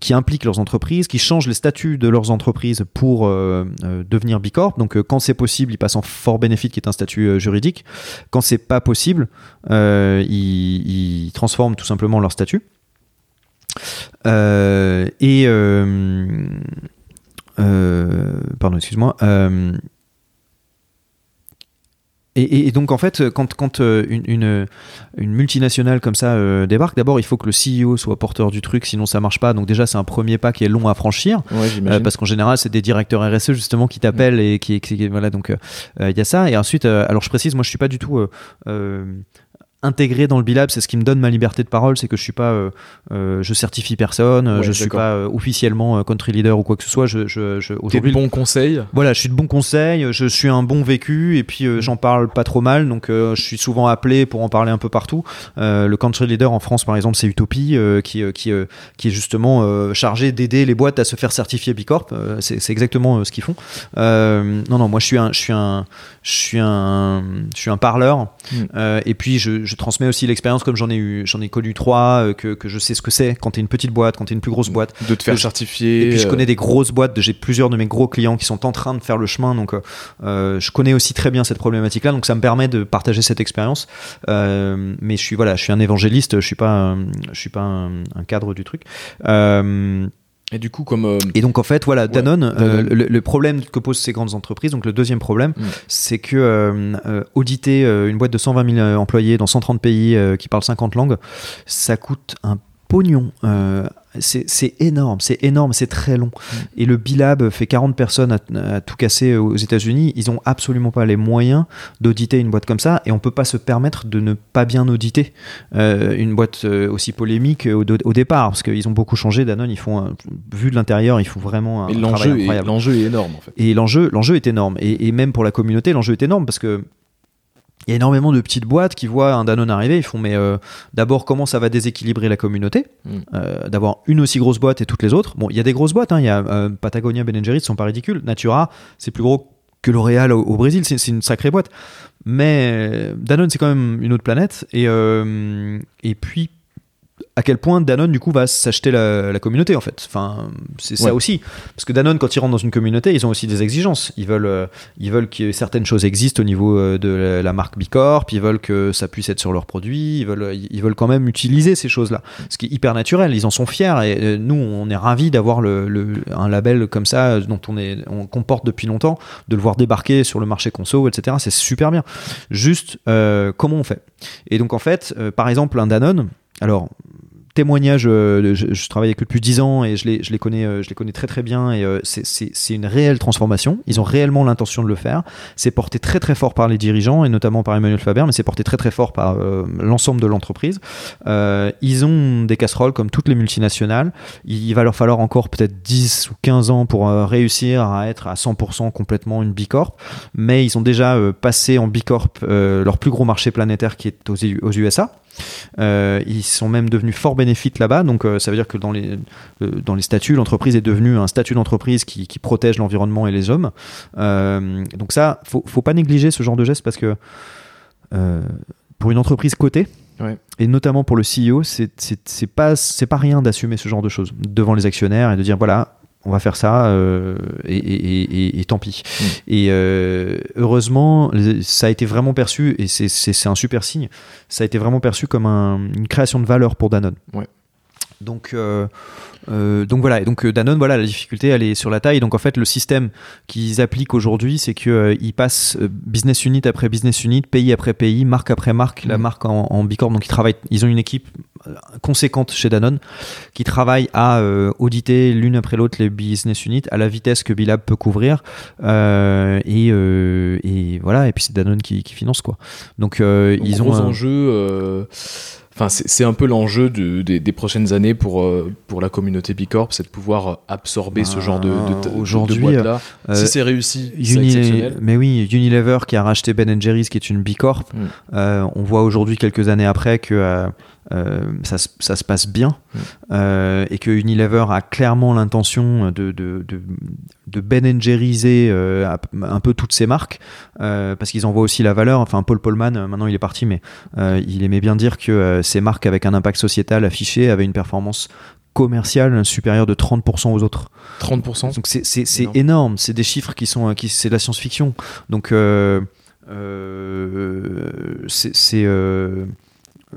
qui impliquent leurs entreprises, qui changent les statuts de leurs entreprises pour devenir Bicorp. Donc quand c'est possible, ils passent en fort bénéfice, qui est un statut juridique. Quand c'est pas possible, euh, ils, ils transforment tout simplement leur statut. Euh, et euh, pardon, excuse-moi. Et, donc en fait, quand, quand une, une, une multinationale comme ça euh, débarque, d'abord il faut que le CEO soit porteur du truc, sinon ça marche pas. Donc déjà c'est un premier pas qui est long à franchir. Ouais, Euh, parce qu'en général, c'est des directeurs RSE justement qui t'appellent et qui, voilà donc euh, il y a ça et ensuite alors je précise moi je suis pas du tout intégré dans le Bilab, c'est ce qui me donne ma liberté de parole, c'est que je suis pas, euh, euh, je certifie personne, euh, Ouais, je suis pas euh, officiellement euh, country leader ou quoi que ce soit. Je, je, je- aujourd'hui, de bons conseils. voilà, je suis de bons conseils, je suis un bon vécu et puis euh, j'en parle pas trop mal, donc je suis souvent appelé pour en parler un peu partout. Le country leader en France, par exemple, c'est Utopie, qui, qui, qui est justement chargé d'aider les boîtes à se faire certifier Bicorp. C'est c'est exactement ce qu'ils font. Non, non, moi je suis un, je suis un, je suis un, je suis un parleur. Mm. Euh, et puis je, je transmets aussi l'expérience comme j'en ai eu, j'en ai connu trois, euh, que, que je sais ce que c'est quand t'es une petite boîte, quand t'es une plus grosse boîte. De te faire certifier. Et puis je euh, connais des grosses boîtes, j'ai plusieurs de mes gros clients qui sont en train de faire le chemin, donc euh, euh, je connais aussi très bien cette problématique-là, donc ça me permet de partager cette expérience. Euh, mais je suis voilà, je suis un évangéliste, je suis pas, un- je suis pas un, un cadre du truc. Euh, Et du coup, comme. euh, et donc en fait, voilà, Danone, euh, Danone. le, le problème que posent ces grandes entreprises, donc le deuxième problème, Mm. c'est que euh, euh, auditer euh, une boîte de 120 000 employés dans 130 pays euh, qui parlent 50 langues, ça coûte un pognon. Euh, c'est énorme, c'est énorme, c'est très long. Et le Bilab fait 40 personnes à, à tout casser aux États-Unis. Ils ont absolument pas les moyens d'auditer une boîte comme ça, et on peut pas se permettre de ne pas bien auditer euh, une boîte euh, aussi polémique au, au départ, parce qu'ils ont beaucoup changé. Danone, ils font, un- vu de l'intérieur, ils font vraiment un l'enjeu l'enjeu est énorme, en fait. Et l'enjeu, l'enjeu est énorme. Et, et même pour la communauté, l'enjeu est énorme parce que il y a énormément de petites boîtes qui voient un Danone arriver. Ils font, mais euh, d'abord, comment ça va déséquilibrer la communauté Mm. Euh, D'avoir une aussi grosse boîte et toutes les autres. Bon, il y a des grosses boîtes. hein. Il y a euh, Patagonia, Ben Jerry's, sont pas ridicules. Natura, c'est plus gros que L'Oréal au, au Brésil. C'est, une sacrée boîte. Mais euh, Danone, c'est quand même une autre planète. Et, et puis, à quel point Danone du coup va s'acheter la, la communauté en fait. Enfin, c'est ça aussi. Parce que Danone, quand ils rentrent dans une communauté, ils ont aussi des exigences. Ils veulent, euh, ils veulent que certaines choses existent au niveau euh, de la, la marque Bicorp. Ils veulent que ça puisse être sur leurs produits. Ils veulent, ils veulent quand même utiliser ces choses-là. Ce qui est hyper naturel. Ils en sont fiers et euh, nous, on est ravis d'avoir le, le- un label comme ça dont on est, on comporte depuis longtemps, de le voir débarquer sur le marché conso, etc. C'est super bien. Juste, euh, comment on fait? Et donc en fait, euh, par exemple, un Danone. Alors, témoignage, euh, je, travaille avec eux depuis 10 ans et je les, je les, connais, euh, je les connais très très bien et euh, c'est- une réelle transformation. Ils ont réellement l'intention de le faire. C'est porté très très fort par les dirigeants et notamment par Emmanuel Faber, mais c'est porté très très fort par l'ensemble de l'entreprise. Ils ont des casseroles comme toutes les multinationales. Il va leur falloir encore peut-être 10 ou 15 ans pour réussir à être à 100% complètement une bicorp, mais ils ont déjà passé en bicorp leur plus gros marché planétaire qui est aux USA. Euh, ils sont même devenus fort bénéfiques là-bas, donc euh, ça veut dire que dans les, euh, dans les statuts, l'entreprise est devenue un statut d'entreprise qui, qui protège l'environnement et les hommes. Donc ça, faut, faut pas négliger ce genre de geste parce que pour une entreprise cotée, Ouais. et notamment pour le CEO, c'est pas, c'est pas rien d'assumer ce genre de choses devant les actionnaires et de dire voilà, on va faire ça euh, et, et- et- et tant pis. Mm. Et euh, heureusement, ça a été vraiment perçu, et c'est- un super signe, ça a été vraiment perçu comme un- une création de valeur pour Danone. Ouais. Donc, euh, euh, donc voilà, et donc euh, Danone, voilà, la difficulté, elle est sur la taille. Donc en fait, le système qu'ils appliquent aujourd'hui, c'est qu'ils passent euh, business unit après business unit, pays après pays, marque après marque, la Mhm. marque en, en bicorp. Donc ils travaillent, ils ont une équipe conséquente chez Danone qui travaille à auditer l'une après l'autre les business units à la vitesse que Bilab peut couvrir. Et, et voilà, et puis c'est Danone qui, qui finance quoi. Donc ils gros ont un- enjeux. Enfin, c'est un peu l'enjeu de- des, des prochaines années pour, euh, pour la communauté Bicorp, c'est de pouvoir absorber ce genre de, de, de- aujourd'hui, de boîtes-là. euh, si c'est réussi, c'est Uni- exceptionnel. mais oui, Unilever qui a racheté Ben Jerry's, qui est une bicorp. Mm. Euh, on voit aujourd'hui, quelques années après, que euh, ça, se- ça se passe bien Mm. euh, et que Unilever a clairement l'intention de, de, de, de Ben Jerry'ser euh, un peu toutes ses marques parce qu'ils en voient aussi la valeur. Enfin, Paul Polman, maintenant il est parti, mais il aimait bien dire que ces marques avec un impact sociétal affiché avaient une performance commerciale supérieure de 30% aux autres. 30%. Donc c'est- Énorme. énorme, c'est des chiffres qui sont, qui, c'est de la science-fiction. Donc euh, euh, c'est c'est, euh,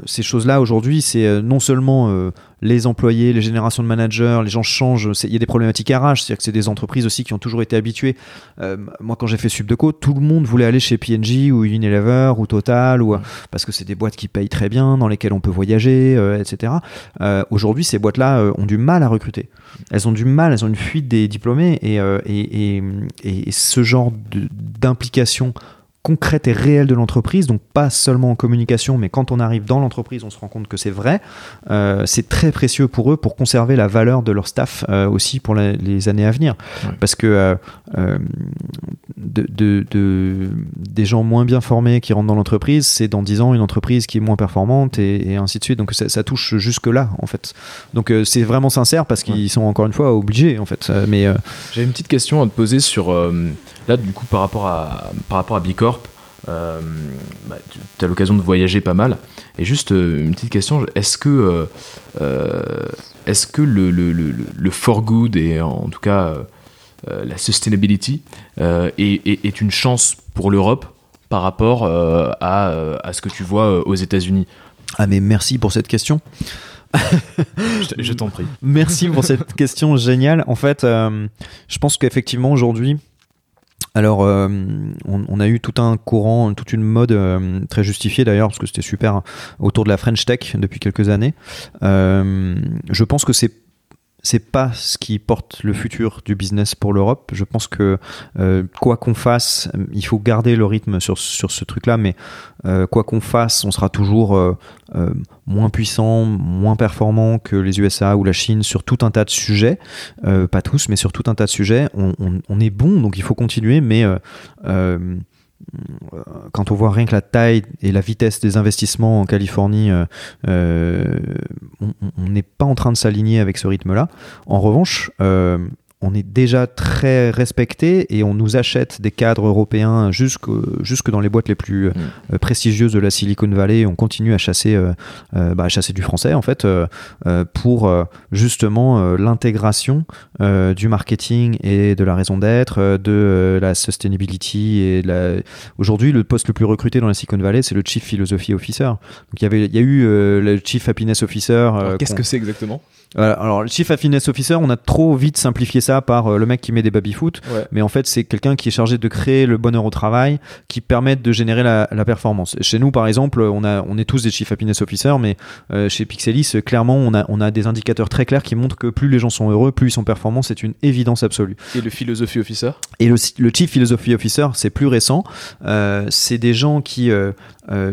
ces choses-là aujourd'hui, c'est euh, non seulement euh, les employés, les générations de managers, les gens changent. Il y a des problématiques RH, c'est-à-dire que c'est des entreprises aussi qui ont toujours été habituées. Euh, moi, quand j'ai fait Subdeco, tout le monde voulait aller chez P&G ou Unilever ou Total ou parce que c'est des boîtes qui payent très bien, dans lesquelles on peut voyager, etc. Aujourd'hui, ces boîtes-là ont du mal à recruter. Elles ont du mal, elles ont une fuite des diplômés et, et, et, ce genre d'implication concrète et réelle de l'entreprise, donc pas seulement en communication, mais quand on arrive dans l'entreprise, on se rend compte que c'est vrai. Euh, c'est très précieux pour eux pour conserver la valeur de leur staff euh, aussi pour la- les années à venir. Ouais. Parce que euh, de, de- de- des gens moins bien formés qui rentrent dans l'entreprise, c'est dans 10 ans une entreprise qui est moins performante et, et ainsi de suite. Donc ça, ça touche jusque-là, en fait. Donc c'est vraiment sincère parce qu'ils Ouais. sont encore une fois obligés, en fait. Mais J'avais une petite question à te poser sur là du coup par rapport à par rapport à Bicorp. Euh, bah, tu as l'occasion de voyager pas mal et juste euh, une petite question est-ce que euh, euh, est-ce que le, le, le, le- for good et en tout cas la sustainability euh, est, est- est une chance pour l'Europe par rapport euh, à, à ce que tu vois euh, aux États-Unis? Ah mais merci pour cette question. Je t'en prie. Merci pour cette question géniale. En fait, euh, je pense qu'effectivement aujourd'hui, alors euh, on, a eu tout un courant, toute une mode euh, très justifiée d'ailleurs, parce que c'était super autour de la French Tech depuis quelques années. Euh, je pense que c'est c'est pas ce qui porte le futur du business pour l'Europe. Je pense que euh, quoi qu'on fasse, il faut garder le rythme sur, ce truc-là, mais euh, quoi qu'on fasse, on sera toujours euh, moins puissant, moins performant que les USA ou la Chine sur tout un tas de sujets. Pas tous, mais sur tout un tas de sujets. On, on- est bon, donc il faut continuer, mais quand on voit rien que la taille et la vitesse des investissements en Californie, euh, euh, on n'est pas en train de s'aligner avec ce rythme-là. En revanche, euh, on est déjà très respecté et on nous achète des cadres européens jusque, jusque dans les boîtes les plus euh, prestigieuses de la Silicon Valley. On continue à chasser, euh, euh, bah, à chasser du français en fait euh, pour justement euh, l'intégration du marketing et de la raison d'être, de la sustainability et la... aujourd'hui le poste le plus recruté dans la Silicon Valley c'est le Chief Philosophy Officer. Donc il y avait, il y a eu le Chief Happiness Officer. Qu'est-ce que c'est exactement? Alors, le Chief Happiness Officer, on a trop vite simplifié ça par euh, le mec qui met des baby-foot, Ouais. mais en fait, c'est quelqu'un qui est chargé de créer le bonheur au travail, qui permette de générer la, la performance. Chez nous, par exemple, on, a, on est tous des Chief Happiness Officer, mais euh, chez Pixelis, euh, clairement, on a, on a des indicateurs très clairs qui montrent que plus les gens sont heureux, plus ils sont performants, c'est une évidence absolue. Et le philosophy officer? Et le, le Chief Philosophy Officer, c'est plus récent. C'est des gens qui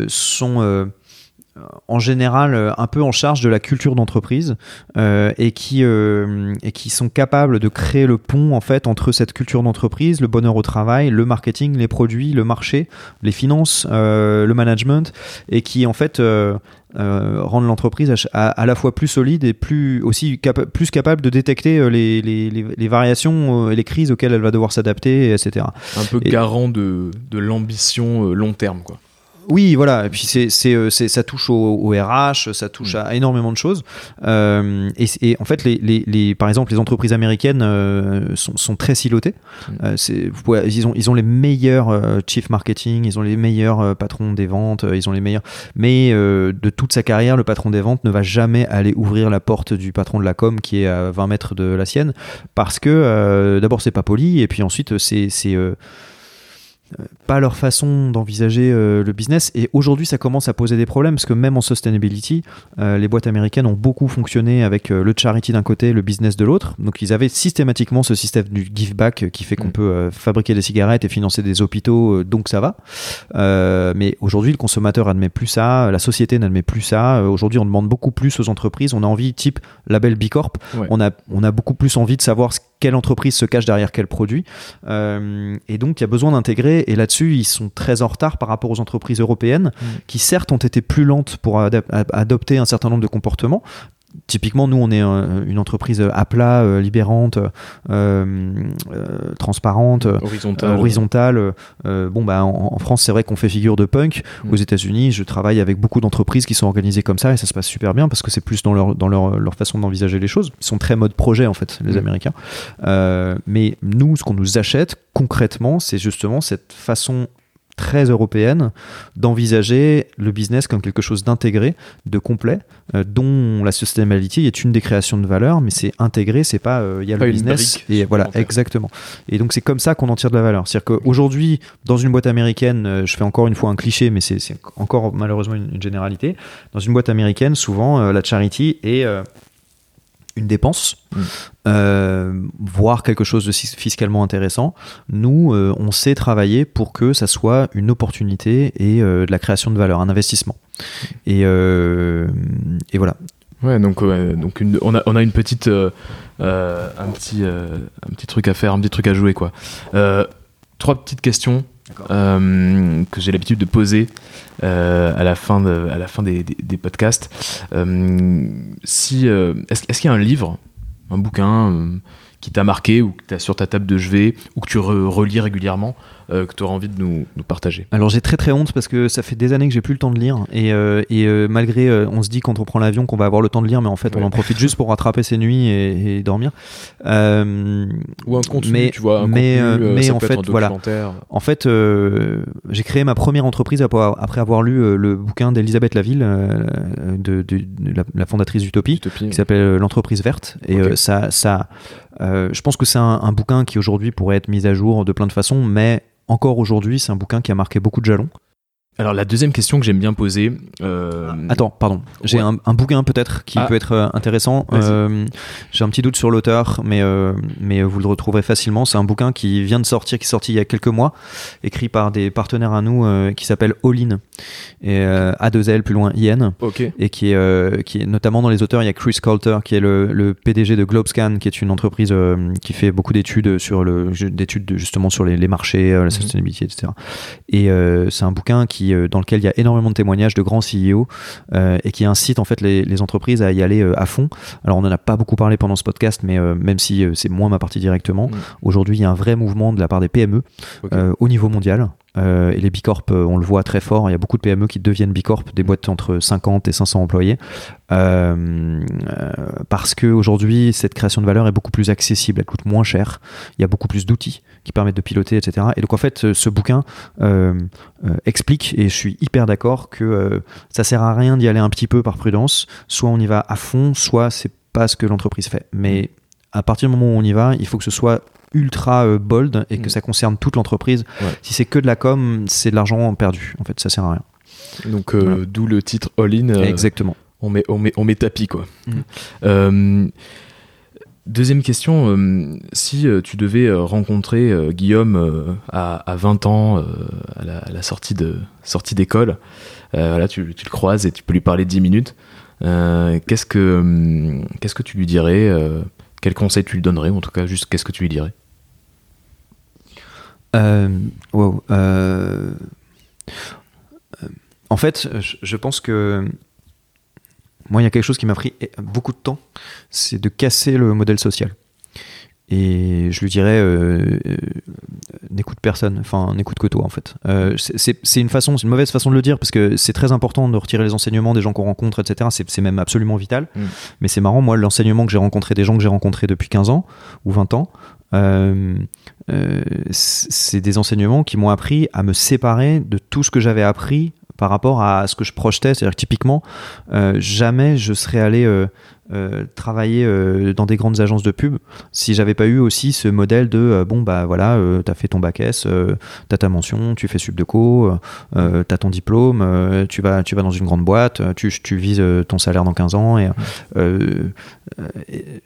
sont en général euh, un peu en charge de la culture d'entreprise euh, et qui euh, et qui sont capables de créer le pont en fait entre cette culture d'entreprise, le bonheur au travail, le marketing, les produits, le marché, les finances, euh, le management et qui en fait euh, euh, rendent l'entreprise à, la fois plus solide et plus aussi capa- plus capable de détecter euh, les, les, les, les variations euh, et les crises auxquelles elle va devoir s'adapter, etc. un peu Et- garant de, de l'ambition euh, long terme quoi Oui, voilà. Et puis c'est, c'est, euh, c'est- ça touche au, au RH, ça touche Mm. à énormément de choses. Euh, et, et en fait, les, les, les- par exemple, les entreprises américaines euh, sont, sont très silotées. Mm. Euh, c'est, vous pouvez- ils ont, ils ont les meilleurs chief marketing, ils ont les meilleurs patrons des ventes, ils ont les meilleurs. Mais de toute sa carrière, le patron des ventes ne va jamais aller ouvrir la porte du patron de la com qui est à 20 mètres de la sienne, parce que d'abord c'est pas poli, et puis ensuite c'est, c'est pas leur façon d'envisager euh, le business. Et aujourd'hui, ça commence à poser des problèmes parce que même en sustainability, euh, les boîtes américaines ont beaucoup fonctionné avec euh, le charity d'un côté, le business de l'autre. Donc ils avaient systématiquement ce système du give back qui fait qu'on Mm. peut fabriquer des cigarettes et financer des hôpitaux, donc ça va. Mais aujourd'hui, le consommateur admet plus ça, la société n'admet plus ça. Aujourd'hui, on demande beaucoup plus aux entreprises. On a envie, type label B Corp, Ouais. on, a, on a beaucoup plus envie de savoir ce- quelle entreprise se cache derrière quel produit. Euh, et donc, il y a besoin d'intégrer. Et là-dessus, ils sont très en retard par rapport aux entreprises européennes, Mm. qui certes ont été plus lentes pour adopter un certain nombre de comportements. Typiquement, nous, on est euh, une entreprise à plat, euh, libérante, euh, transparente, Horizontal. horizontale. Bon, bah, en, en France, c'est vrai qu'on fait figure de punk. Mm. Aux États-Unis, je travaille avec beaucoup d'entreprises qui sont organisées comme ça et ça se passe super bien parce que c'est plus dans leur, dans leur, leur façon d'envisager les choses. Ils sont très mode projet, en fait, les Mm. Américains. Mais nous, ce qu'on nous achète concrètement, c'est justement cette façon très européenne d'envisager le business comme quelque chose d'intégré, de complet, euh, dont la sustainability est une des créations de valeur, mais c'est intégré, c'est pas euh, il y a Pas le business et voilà exactement. Et donc c'est comme ça qu'on en tire de la valeur. C'est-à-dire qu'aujourd'hui, dans une boîte américaine, euh, je fais encore une fois un cliché, mais c'est encore malheureusement une, une généralité. Dans une boîte américaine, souvent euh, la charity est euh, une dépense, Mm. euh, voire quelque chose de fiscalement intéressant. Nous, euh, on sait travailler pour que ça soit une opportunité et euh, de la création de valeur, un investissement. Et, et voilà. Ouais, donc, donc une- on, a, on a une petite, un, petit, un petit truc à faire, un petit truc à jouer. Quoi. Trois petites questions euh, que j'ai l'habitude de poser euh, à la fin, de, à la fin des, des- des podcasts. Euh, si, est-ce, qu'il y a un livre, un bouquin qui t'a marqué ou que tu as sur ta table de chevet ou que tu re- relis régulièrement que tu auras envie de nous, nous partager Alors j'ai très très honte parce que ça fait des années que j'ai plus le temps de lire et, euh, et euh, malgré euh, on se dit quand on prend l'avion qu'on va avoir le temps de lire mais en fait on en profite juste pour rattraper ses nuits et, et dormir. Euh, Ou un contenu, mais- tu vois, un mais, contenu, euh, euh, mais ça en peut fait, être un voilà. En fait, euh, j'ai créé ma première entreprise après avoir, lu euh, le bouquin d'Elisabeth Laville, euh, de, de- de la, la fondatrice d'Utopie, Utopie. qui s'appelle euh, L'entreprise verte. Et euh, ça, ça euh, je pense que c'est un, un bouquin qui aujourd'hui pourrait être mis à jour de plein de façons, mais encore aujourd'hui, c'est un bouquin qui a marqué beaucoup de jalons. Alors la deuxième question que j'aime bien poser. euh, Attends, pardon. J'ai Ouais. un, un bouquin peut-être qui Ah. peut être euh, intéressant. Euh, J'ai un petit doute sur l'auteur, mais, euh, mais vous le retrouverez facilement. C'est un bouquin qui vient de sortir, qui est sorti il y a quelques mois, écrit par des partenaires à nous, qui s'appelle All In. Et euh, A2L, plus loin IN. Et qui est, qui est notamment dans les auteurs, il y a Chris Coulter, qui est le, le PDG de Globescan, qui est une entreprise qui fait beaucoup d'études sur le, d'études de- justement sur les, les marchés, la sustainability, etc. Et c'est un bouquin qui, euh, dans lequel il y a énormément de témoignages de grands CEO euh, et qui incite en fait les, les entreprises à y aller euh, à fond. Alors on n'en a pas beaucoup parlé pendant ce podcast, mais même si c'est moins ma partie directement, Mm. aujourd'hui il y a un vrai mouvement de la part des PME au niveau mondial. Euh, et les Bicorp, euh, on le voit très fort. Il y a beaucoup de PME qui deviennent Bicorp, des boîtes entre 50 et 500 employés, euh, parce que aujourd'hui cette création de valeur est beaucoup plus accessible, elle coûte moins cher. Il y a beaucoup plus d'outils qui permettent de piloter, etc. Et donc en fait, ce- bouquin explique, et je suis hyper d'accord, que ça sert à rien d'y aller un petit peu par prudence. Soit on y va à fond, soit c'est pas ce que l'entreprise fait. Mais à partir du moment où on y va, il faut que ce soit ultra euh, bold et que Mm. ça concerne toute l'entreprise. Ouais. Si c'est que de la com, c'est de l'argent perdu. En fait, ça sert à rien. Donc euh, Voilà. d'où le titre All In. euh, Exactement. on met on met on met tapis quoi. Euh, deuxième question si tu devais rencontrer Guillaume à, à 20 ans à, la, à la sortie de sortie d'école, voilà tu, tu le croises et tu peux lui parler 10 minutes. qu'est-ce que hum, qu'est-ce que tu lui dirais Quel conseil tu lui donnerais ou en tout cas juste qu'est-ce que tu lui dirais? Wow, euh, euh, en fait, je, je pense que moi, il y a quelque chose qui m'a pris beaucoup de temps, c'est de casser le modèle social. et je lui dirais euh, euh, n'écoute personne, enfin n'écoute que toi en fait. Euh, c'est une façon, c'est une mauvaise façon de le dire parce que c'est très important de retirer les enseignements des gens qu'on rencontre, etc. C'est c'est même absolument vital. Mm. Mais c'est marrant, moi l'enseignement que j'ai rencontré, des gens que j'ai rencontrés depuis 15 ans ou 20 ans, euh, euh, c'est des enseignements qui m'ont appris à me séparer de tout ce que j'avais appris par rapport à ce que je projetais. C'est-à-dire que typiquement, euh, jamais je serais allé travailler dans des grandes agences de pub si j'avais pas eu aussi ce modèle de bon bah voilà t'as fait ton bac S t'as ta mention tu fais sub de co euh, t'as ton diplôme tu vas tu vas dans une grande boîte tu, tu vises ton salaire dans 15 ans et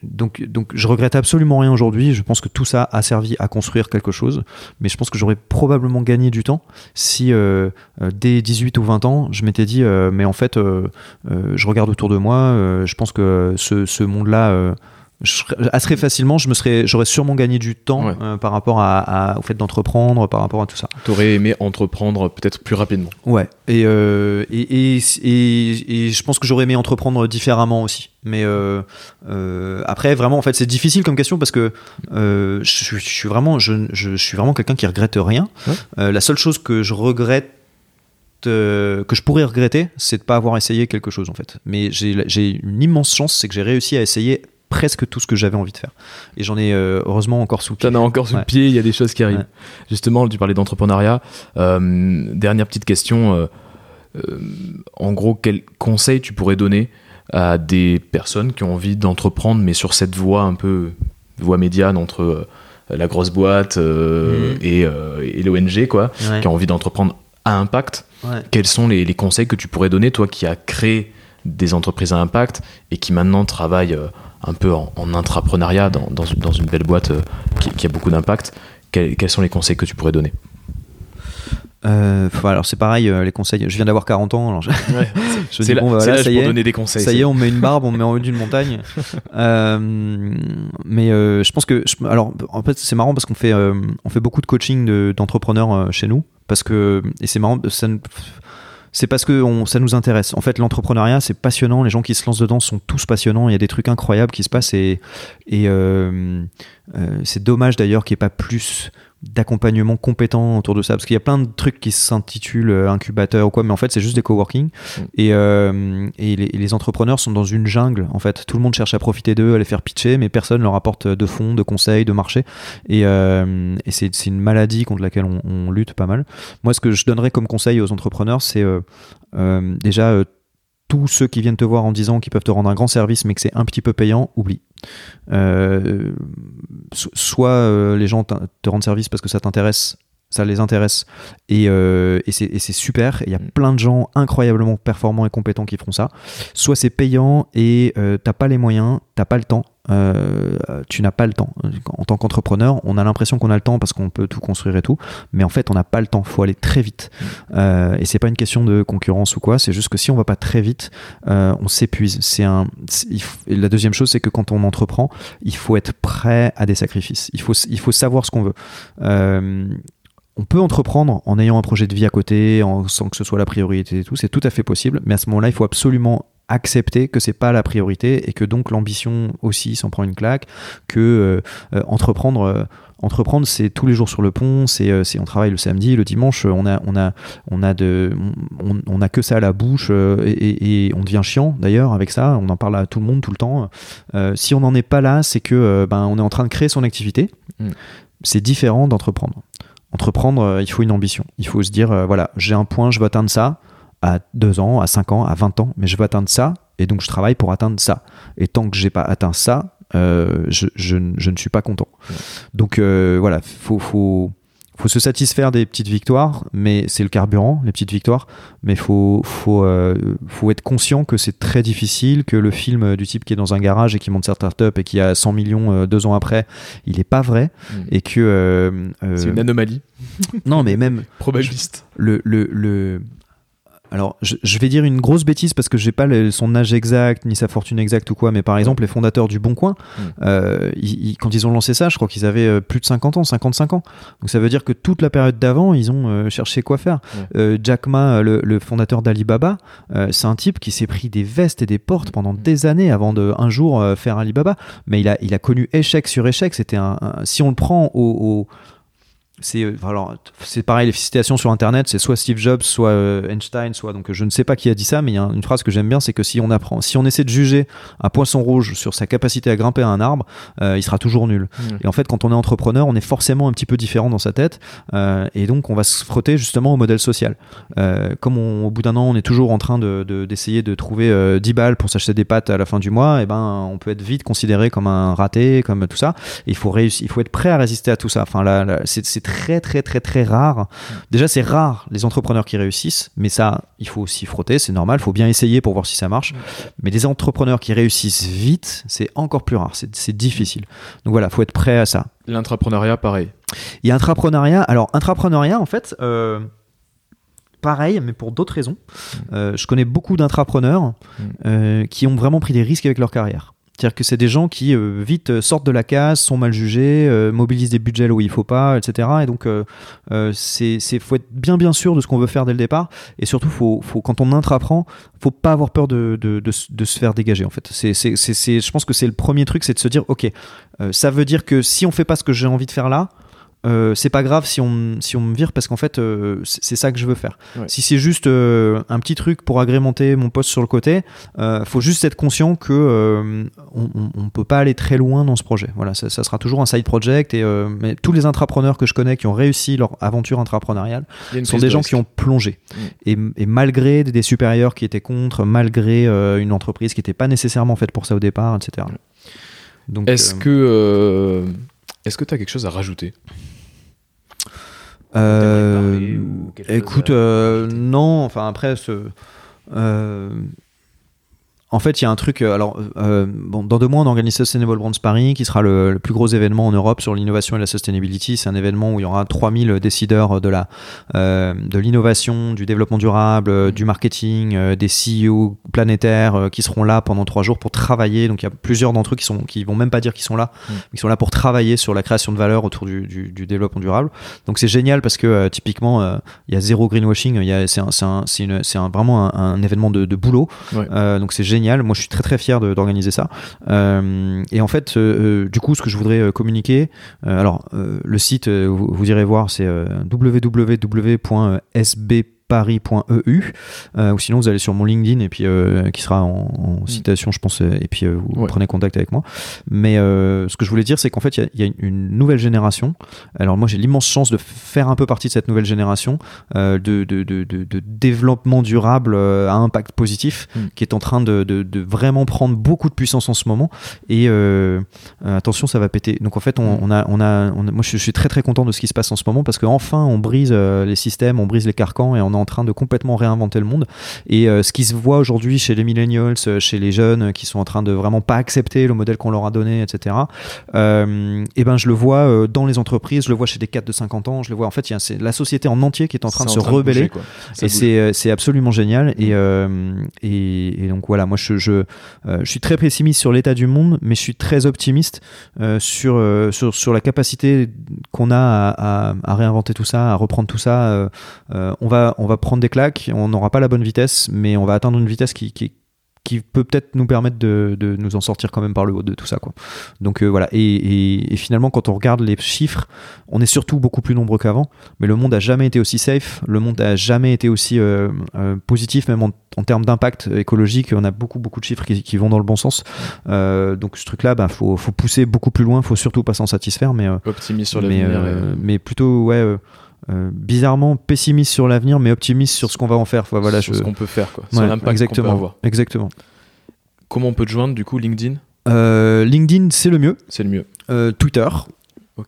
donc donc je regrette absolument rien aujourd'hui. Je pense que tout ça a servi à construire quelque chose. Mais je pense que j'aurais probablement gagné du temps si euh, euh, dès 18 ou 20 ans je m'étais dit euh, mais en fait euh, euh, je regarde autour de moi euh, je pense que ce, ce monde-là, euh, je serais- assez facilement, je me serais, j'aurais sûrement gagné du temps Ouais. euh, par rapport à, à- au fait d'entreprendre, par rapport à tout ça. T'aurais aimé entreprendre peut-être plus rapidement. Ouais. Et, euh, et, et, et- et je pense que j'aurais aimé entreprendre différemment aussi. Mais euh, euh, après, vraiment, en fait, c'est difficile comme question parce que euh, je, suis- je suis vraiment, je, je, suis vraiment quelqu'un qui regrette rien. Ouais. Euh, la seule chose que je regrette euh, que je pourrais regretter, c'est de pas avoir essayé quelque chose en fait. Mais j'ai une immense chance, c'est que j'ai réussi à essayer presque tout ce que j'avais envie de faire. Et j'en ai euh, heureusement encore sous le pied. T'en as encore sous Ouais. le pied, il y a des choses qui arrivent. Ouais. Justement, tu parlais d'entrepreneuriat. Euh, dernière petite question. euh, en gros, quel conseil tu pourrais donner à des personnes qui ont envie d'entreprendre, mais sur cette voie un peu voie médiane entre la grosse boîte Mhm. et, et l'ONG, quoi, Ouais. qui ont envie d'entreprendre à impact. Quels sont les, les conseils que tu pourrais donner, toi qui as créé des entreprises à impact et qui maintenant travaille euh, un peu en, en intrapreneuriat dans, dans, une- dans une belle boîte euh, qui, qui a beaucoup d'impact quels, quels sont les conseils que tu pourrais donner? Euh, alors c'est pareil, euh, les conseils. Je viens d'avoir 40 ans. Alors je, dis, là- bon, bah, voilà, ça y pour est. donner des conseils. Ça y est, on met une barbe, on met en haut d'une montagne. Euh, mais je pense que, je- alors, en fait, c'est marrant parce qu'on fait, on fait beaucoup de coaching de- d'entrepreneurs chez nous, parce que, et c'est marrant, ça, c'est parce que ça nous intéresse. En fait, l'entrepreneuriat, c'est passionnant. Les gens qui se lancent dedans sont tous passionnants. Il y a des trucs incroyables qui se passent et, et euh, euh, c'est dommage d'ailleurs qu'il n'y ait pas plus d'accompagnement compétent autour de ça parce qu'il y a plein de trucs qui s'intitulent euh, incubateur ou quoi mais en fait c'est juste des coworking. Et, euh, et les, et les entrepreneurs sont dans une jungle en fait. Tout le monde cherche à profiter d'eux à les faire pitcher mais personne leur apporte de fonds de conseils de marché. Et, euh, et c'est c'est une maladie contre laquelle on, on lutte pas mal. Moi ce que je donnerais comme conseil aux entrepreneurs c'est euh, déjà tous ceux qui viennent te voir en disant qu'ils peuvent te rendre un grand service mais que c'est un petit peu payant, oublie. Euh, so- soit euh, les gens te rendent service parce que ça t'intéresse, ça les intéresse et, euh, et c'est super. Il y a plein de gens incroyablement performants et compétents qui feront ça. Soit c'est payant et t'as pas les moyens, t'as pas le temps. Euh, tu n'as pas le temps. En tant qu'entrepreneur, on a l'impression qu'on a le temps parce qu'on peut tout construire et tout, mais en fait, on n'a pas le temps. Faut aller très vite. Euh, et c'est pas une question de concurrence ou quoi. C'est juste que si on va pas très vite, euh, on s'épuise. Il la deuxième chose, c'est que quand on entreprend, il faut être prêt à des sacrifices. Il faut, il savoir ce qu'on veut. Euh, on peut entreprendre en ayant un projet de vie à côté, sans que ce soit la priorité et tout. C'est tout à fait possible. Mais à ce moment-là, il faut absolument accepter que c'est pas la priorité et que donc l'ambition aussi s'en prend une claque que euh, euh, entreprendre euh, entreprendre c'est tous les jours sur le pont c'est euh, on travaille le samedi le dimanche on a on a on a de on, on a que ça à la bouche et, on devient chiant d'ailleurs avec ça on en parle à tout le monde tout le temps. Si on n'en est pas là c'est que ben on est en train de créer son activité. Mm. c'est différent d'entreprendre. Entreprendre il faut une ambition. Il faut se dire voilà j'ai un point je veux atteindre ça à 2 ans à 5 ans à 20 ans mais je veux atteindre ça et donc je travaille pour atteindre ça et tant que j'ai pas atteint ça euh, je, je, ne- je ne suis pas content donc euh, voilà faut, faut faut se satisfaire des petites victoires, mais c'est le carburant, les petites victoires. Mais faut faut euh, faut être conscient que c'est très difficile, que le film du type qui est dans un garage et qui monte sa startup et qui a 100 millions deux ans après, il est pas vrai Mm. et que C'est une anomalie non mais même probabiliste. le, le, le alors, je, je vais dire une grosse bêtise parce que j'ai pas le- son âge exact ni sa fortune exacte ou quoi, mais par exemple, les fondateurs du Bon Coin, Mm. euh, ils- ils- quand ils ont lancé ça, je crois qu'ils avaient euh, plus de 50 ans, 55 ans. Donc ça veut dire que toute la période d'avant, ils ont euh, cherché quoi faire. Euh, Jack Ma, euh, le, le fondateur d'Alibaba, euh, c'est un type qui s'est pris des vestes et des portes pendant des années avant de un jour euh, faire Alibaba. Mais il a, il a connu échec sur échec. C'était un, un- si on le prend au, au- c'est euh, alors c'est pareil les citations sur internet c'est soit Steve Jobs soit euh, Einstein soit donc je ne sais pas qui a dit ça mais il y a une phrase que j'aime bien c'est que si on apprend si on essaie de juger un poisson rouge sur sa capacité à grimper à un arbre euh, il sera toujours nul. Et en fait quand on est entrepreneur on est forcément un petit peu différent dans sa tête euh, et donc on va se frotter justement au modèle social. Comme on- au bout d'un an on est toujours en train de- de- d'essayer de, trouver euh, 10 balles pour s'acheter des pâtes à la fin du mois et ben on peut être vite considéré comme un raté comme tout ça. Et il faut réussir il faut être prêt à résister à tout ça. Enfin là, là, c'est c'est très très très très rare déjà c'est rare les entrepreneurs qui réussissent mais ça il faut aussi frotter c'est normal il faut bien essayer pour voir si ça marche mais des entrepreneurs qui réussissent vite c'est encore plus rare c'est c'est difficile donc voilà faut être prêt à ça L'intrapreneuriat, pareil. il y a intrapreneuriat. Alors, intrapreneuriat, en fait, euh, pareil, mais pour d'autres raisons. Euh, je connais beaucoup d'intrapreneurs euh, qui ont vraiment pris des risques avec leur carrière. C'est-à-dire que c'est des gens qui euh, vite euh, sortent de la case, sont mal jugés, euh, mobilisent des budgets là où il faut pas, etc. Et donc, euh, faut être bien bien sûr de ce qu'on veut faire dès le départ. Et surtout, faut, faut quand on intraprend, faut pas avoir peur de, de, de, se- faire dégager. En fait, je pense que c'est le premier truc, c'est de se dire, ok, ça veut dire que si on fait pas ce que j'ai envie de faire là, euh, c'est pas grave si on, si on me vire parce qu'en fait euh, c'est ça que je veux faire. Ouais. Si c'est juste euh, un petit truc pour agrémenter mon poste sur le côté, euh, faut juste être conscient que on, peut pas aller très loin dans ce projet. Voilà, ça, ça sera toujours un side project et mais tous les intrapreneurs que je connais qui ont réussi leur aventure intrapreneuriale sont des de gens risque. qui ont plongé. Mm. Et, et malgré des, des supérieurs qui étaient contre, malgré une entreprise qui n'était pas nécessairement faite pour ça au départ, etc. Donc, Est-ce que est-ce que tu as quelque chose à rajouter Euh, écoute, à euh, rajouter? non, enfin après, ce, euh, en fait, il y a un truc. euh, Alors, euh, bon, dans deux mois, on organise Sustainable Brands Paris, qui sera le, le plus gros événement en Europe sur l'innovation et la sustainability. C'est un événement où il y aura 3000 décideurs de la, euh, de l'innovation, du développement durable, euh, du marketing, euh, des CEO planétaires euh, qui seront là pendant trois jours pour travailler. Donc, il y a plusieurs d'entre eux qui sont, qui vont même pas dire qu'ils sont là, Mm. mais qui sont là pour travailler sur la création de valeur autour du, du, du développement durable. Donc, c'est génial parce que euh, typiquement, euh, il y a zéro greenwashing. Il y a, c'est un, c'est un, un- vraiment un, événement de, de boulot. Ouais. Euh, donc c'est génial. Moi, je suis très très fier d'organiser ça. Euh, et en fait, euh, euh, du coup, ce que je voudrais communiquer, alors le site, vous, vous irez voir, c'est euh, www.sbparis.eu euh, ou sinon vous allez sur mon LinkedIn et puis euh, qui sera en, en citation je pense euh, et puis euh, vous Ouais. prenez contact avec moi. Mais ce que je voulais dire c'est qu'en fait il y a- il y, a une nouvelle génération. Alors moi j'ai l'immense chance de faire un peu partie de cette nouvelle génération de, de, de, de- de développement durable à impact positif Mm. qui est en train de, vraiment prendre beaucoup de puissance en ce moment. Et attention ça va péter. Donc en fait on, on a, on a, on a- moi je, je suis très très content de ce qui se passe en ce moment parce qu'enfin on brise les systèmes on brise les carcans et on en train de complètement réinventer le monde. Et euh, ce qui se voit aujourd'hui chez les millennials euh, chez les jeunes euh, qui sont en train de vraiment pas accepter le modèle qu'on leur a donné etc euh, et ben je le vois dans les entreprises je le vois chez des cadres de 50 ans je le vois en fait il y a c'est la société en entier qui est en train de se rebeller. bouger, et c'est absolument génial. Et, et, et donc voilà moi je, je, je suis très pessimiste sur l'état du monde mais je suis très optimiste sur, sur sur la capacité qu'on a à, à, à réinventer tout ça à reprendre tout ça euh, on va on va prendre des claques on n'aura pas la bonne vitesse mais on va atteindre une vitesse qui, qui qui peut peut-être nous permettre de, de nous en sortir quand même par le haut de tout ça quoi. Donc euh, voilà et, et, et finalement quand on regarde les chiffres, on est surtout beaucoup plus nombreux qu'avant, mais le monde a jamais été aussi safe, le monde a jamais été aussi euh, euh, positif même en, en termes d'impact écologique. On a beaucoup beaucoup de chiffres qui, qui vont dans le bon sens. Donc ce truc là, bah, faut, faut pousser beaucoup plus loin, faut surtout pas s'en satisfaire, mais optimiste sur l'avenir. mais plutôt ouais. Euh, bizarrement pessimiste sur l'avenir mais optimiste sur ce qu'on va en faire Enfin, voilà sur je ce qu'on peut faire, quoi. Sur Ouais, l'impact qu'on peut exactement avoir. exactement Comment on peut te joindre, du coup, LinkedIn? Euh, LinkedIn, c'est le mieux. C'est le mieux. Euh, Twitter,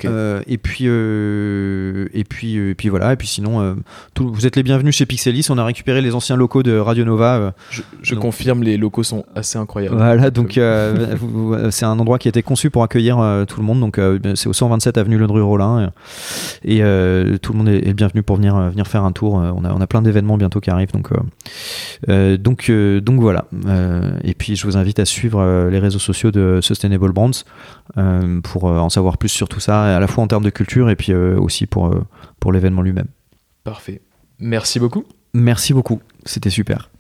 Euh, et puis euh, et puis euh, et puis voilà. Et puis sinon euh, tout- vous êtes les bienvenus chez Pixelis. On a récupéré les anciens locaux de Radio Nova je je donc- confirme, les locaux sont assez incroyables. voilà donc c'est un endroit qui a été conçu pour accueillir tout le monde. Donc c'est au 127 avenue Le Rollin et, et, tout le monde est, est bienvenu pour venir venir faire un tour on a on a plein d'événements bientôt qui arrivent donc donc donc voilà. Et puis je vous invite à suivre les réseaux sociaux de Sustainable Brands pour en savoir plus sur tout ça à la fois en termes de culture et puis euh, aussi pour euh, pour l'événement lui-même Parfait. Merci beaucoup. merci beaucoup c'était super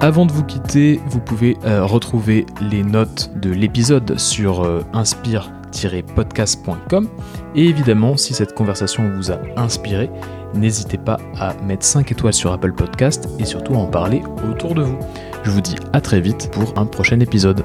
Avant de vous quitter, vous pouvez euh, retrouver les notes de l'épisode sur euh, inspire-podcast.com. Et évidemment, si cette conversation vous a inspiré, n'hésitez pas à mettre 5 étoiles sur Apple Podcast et surtout à en parler autour de vous. Je vous dis à très vite pour un prochain épisode.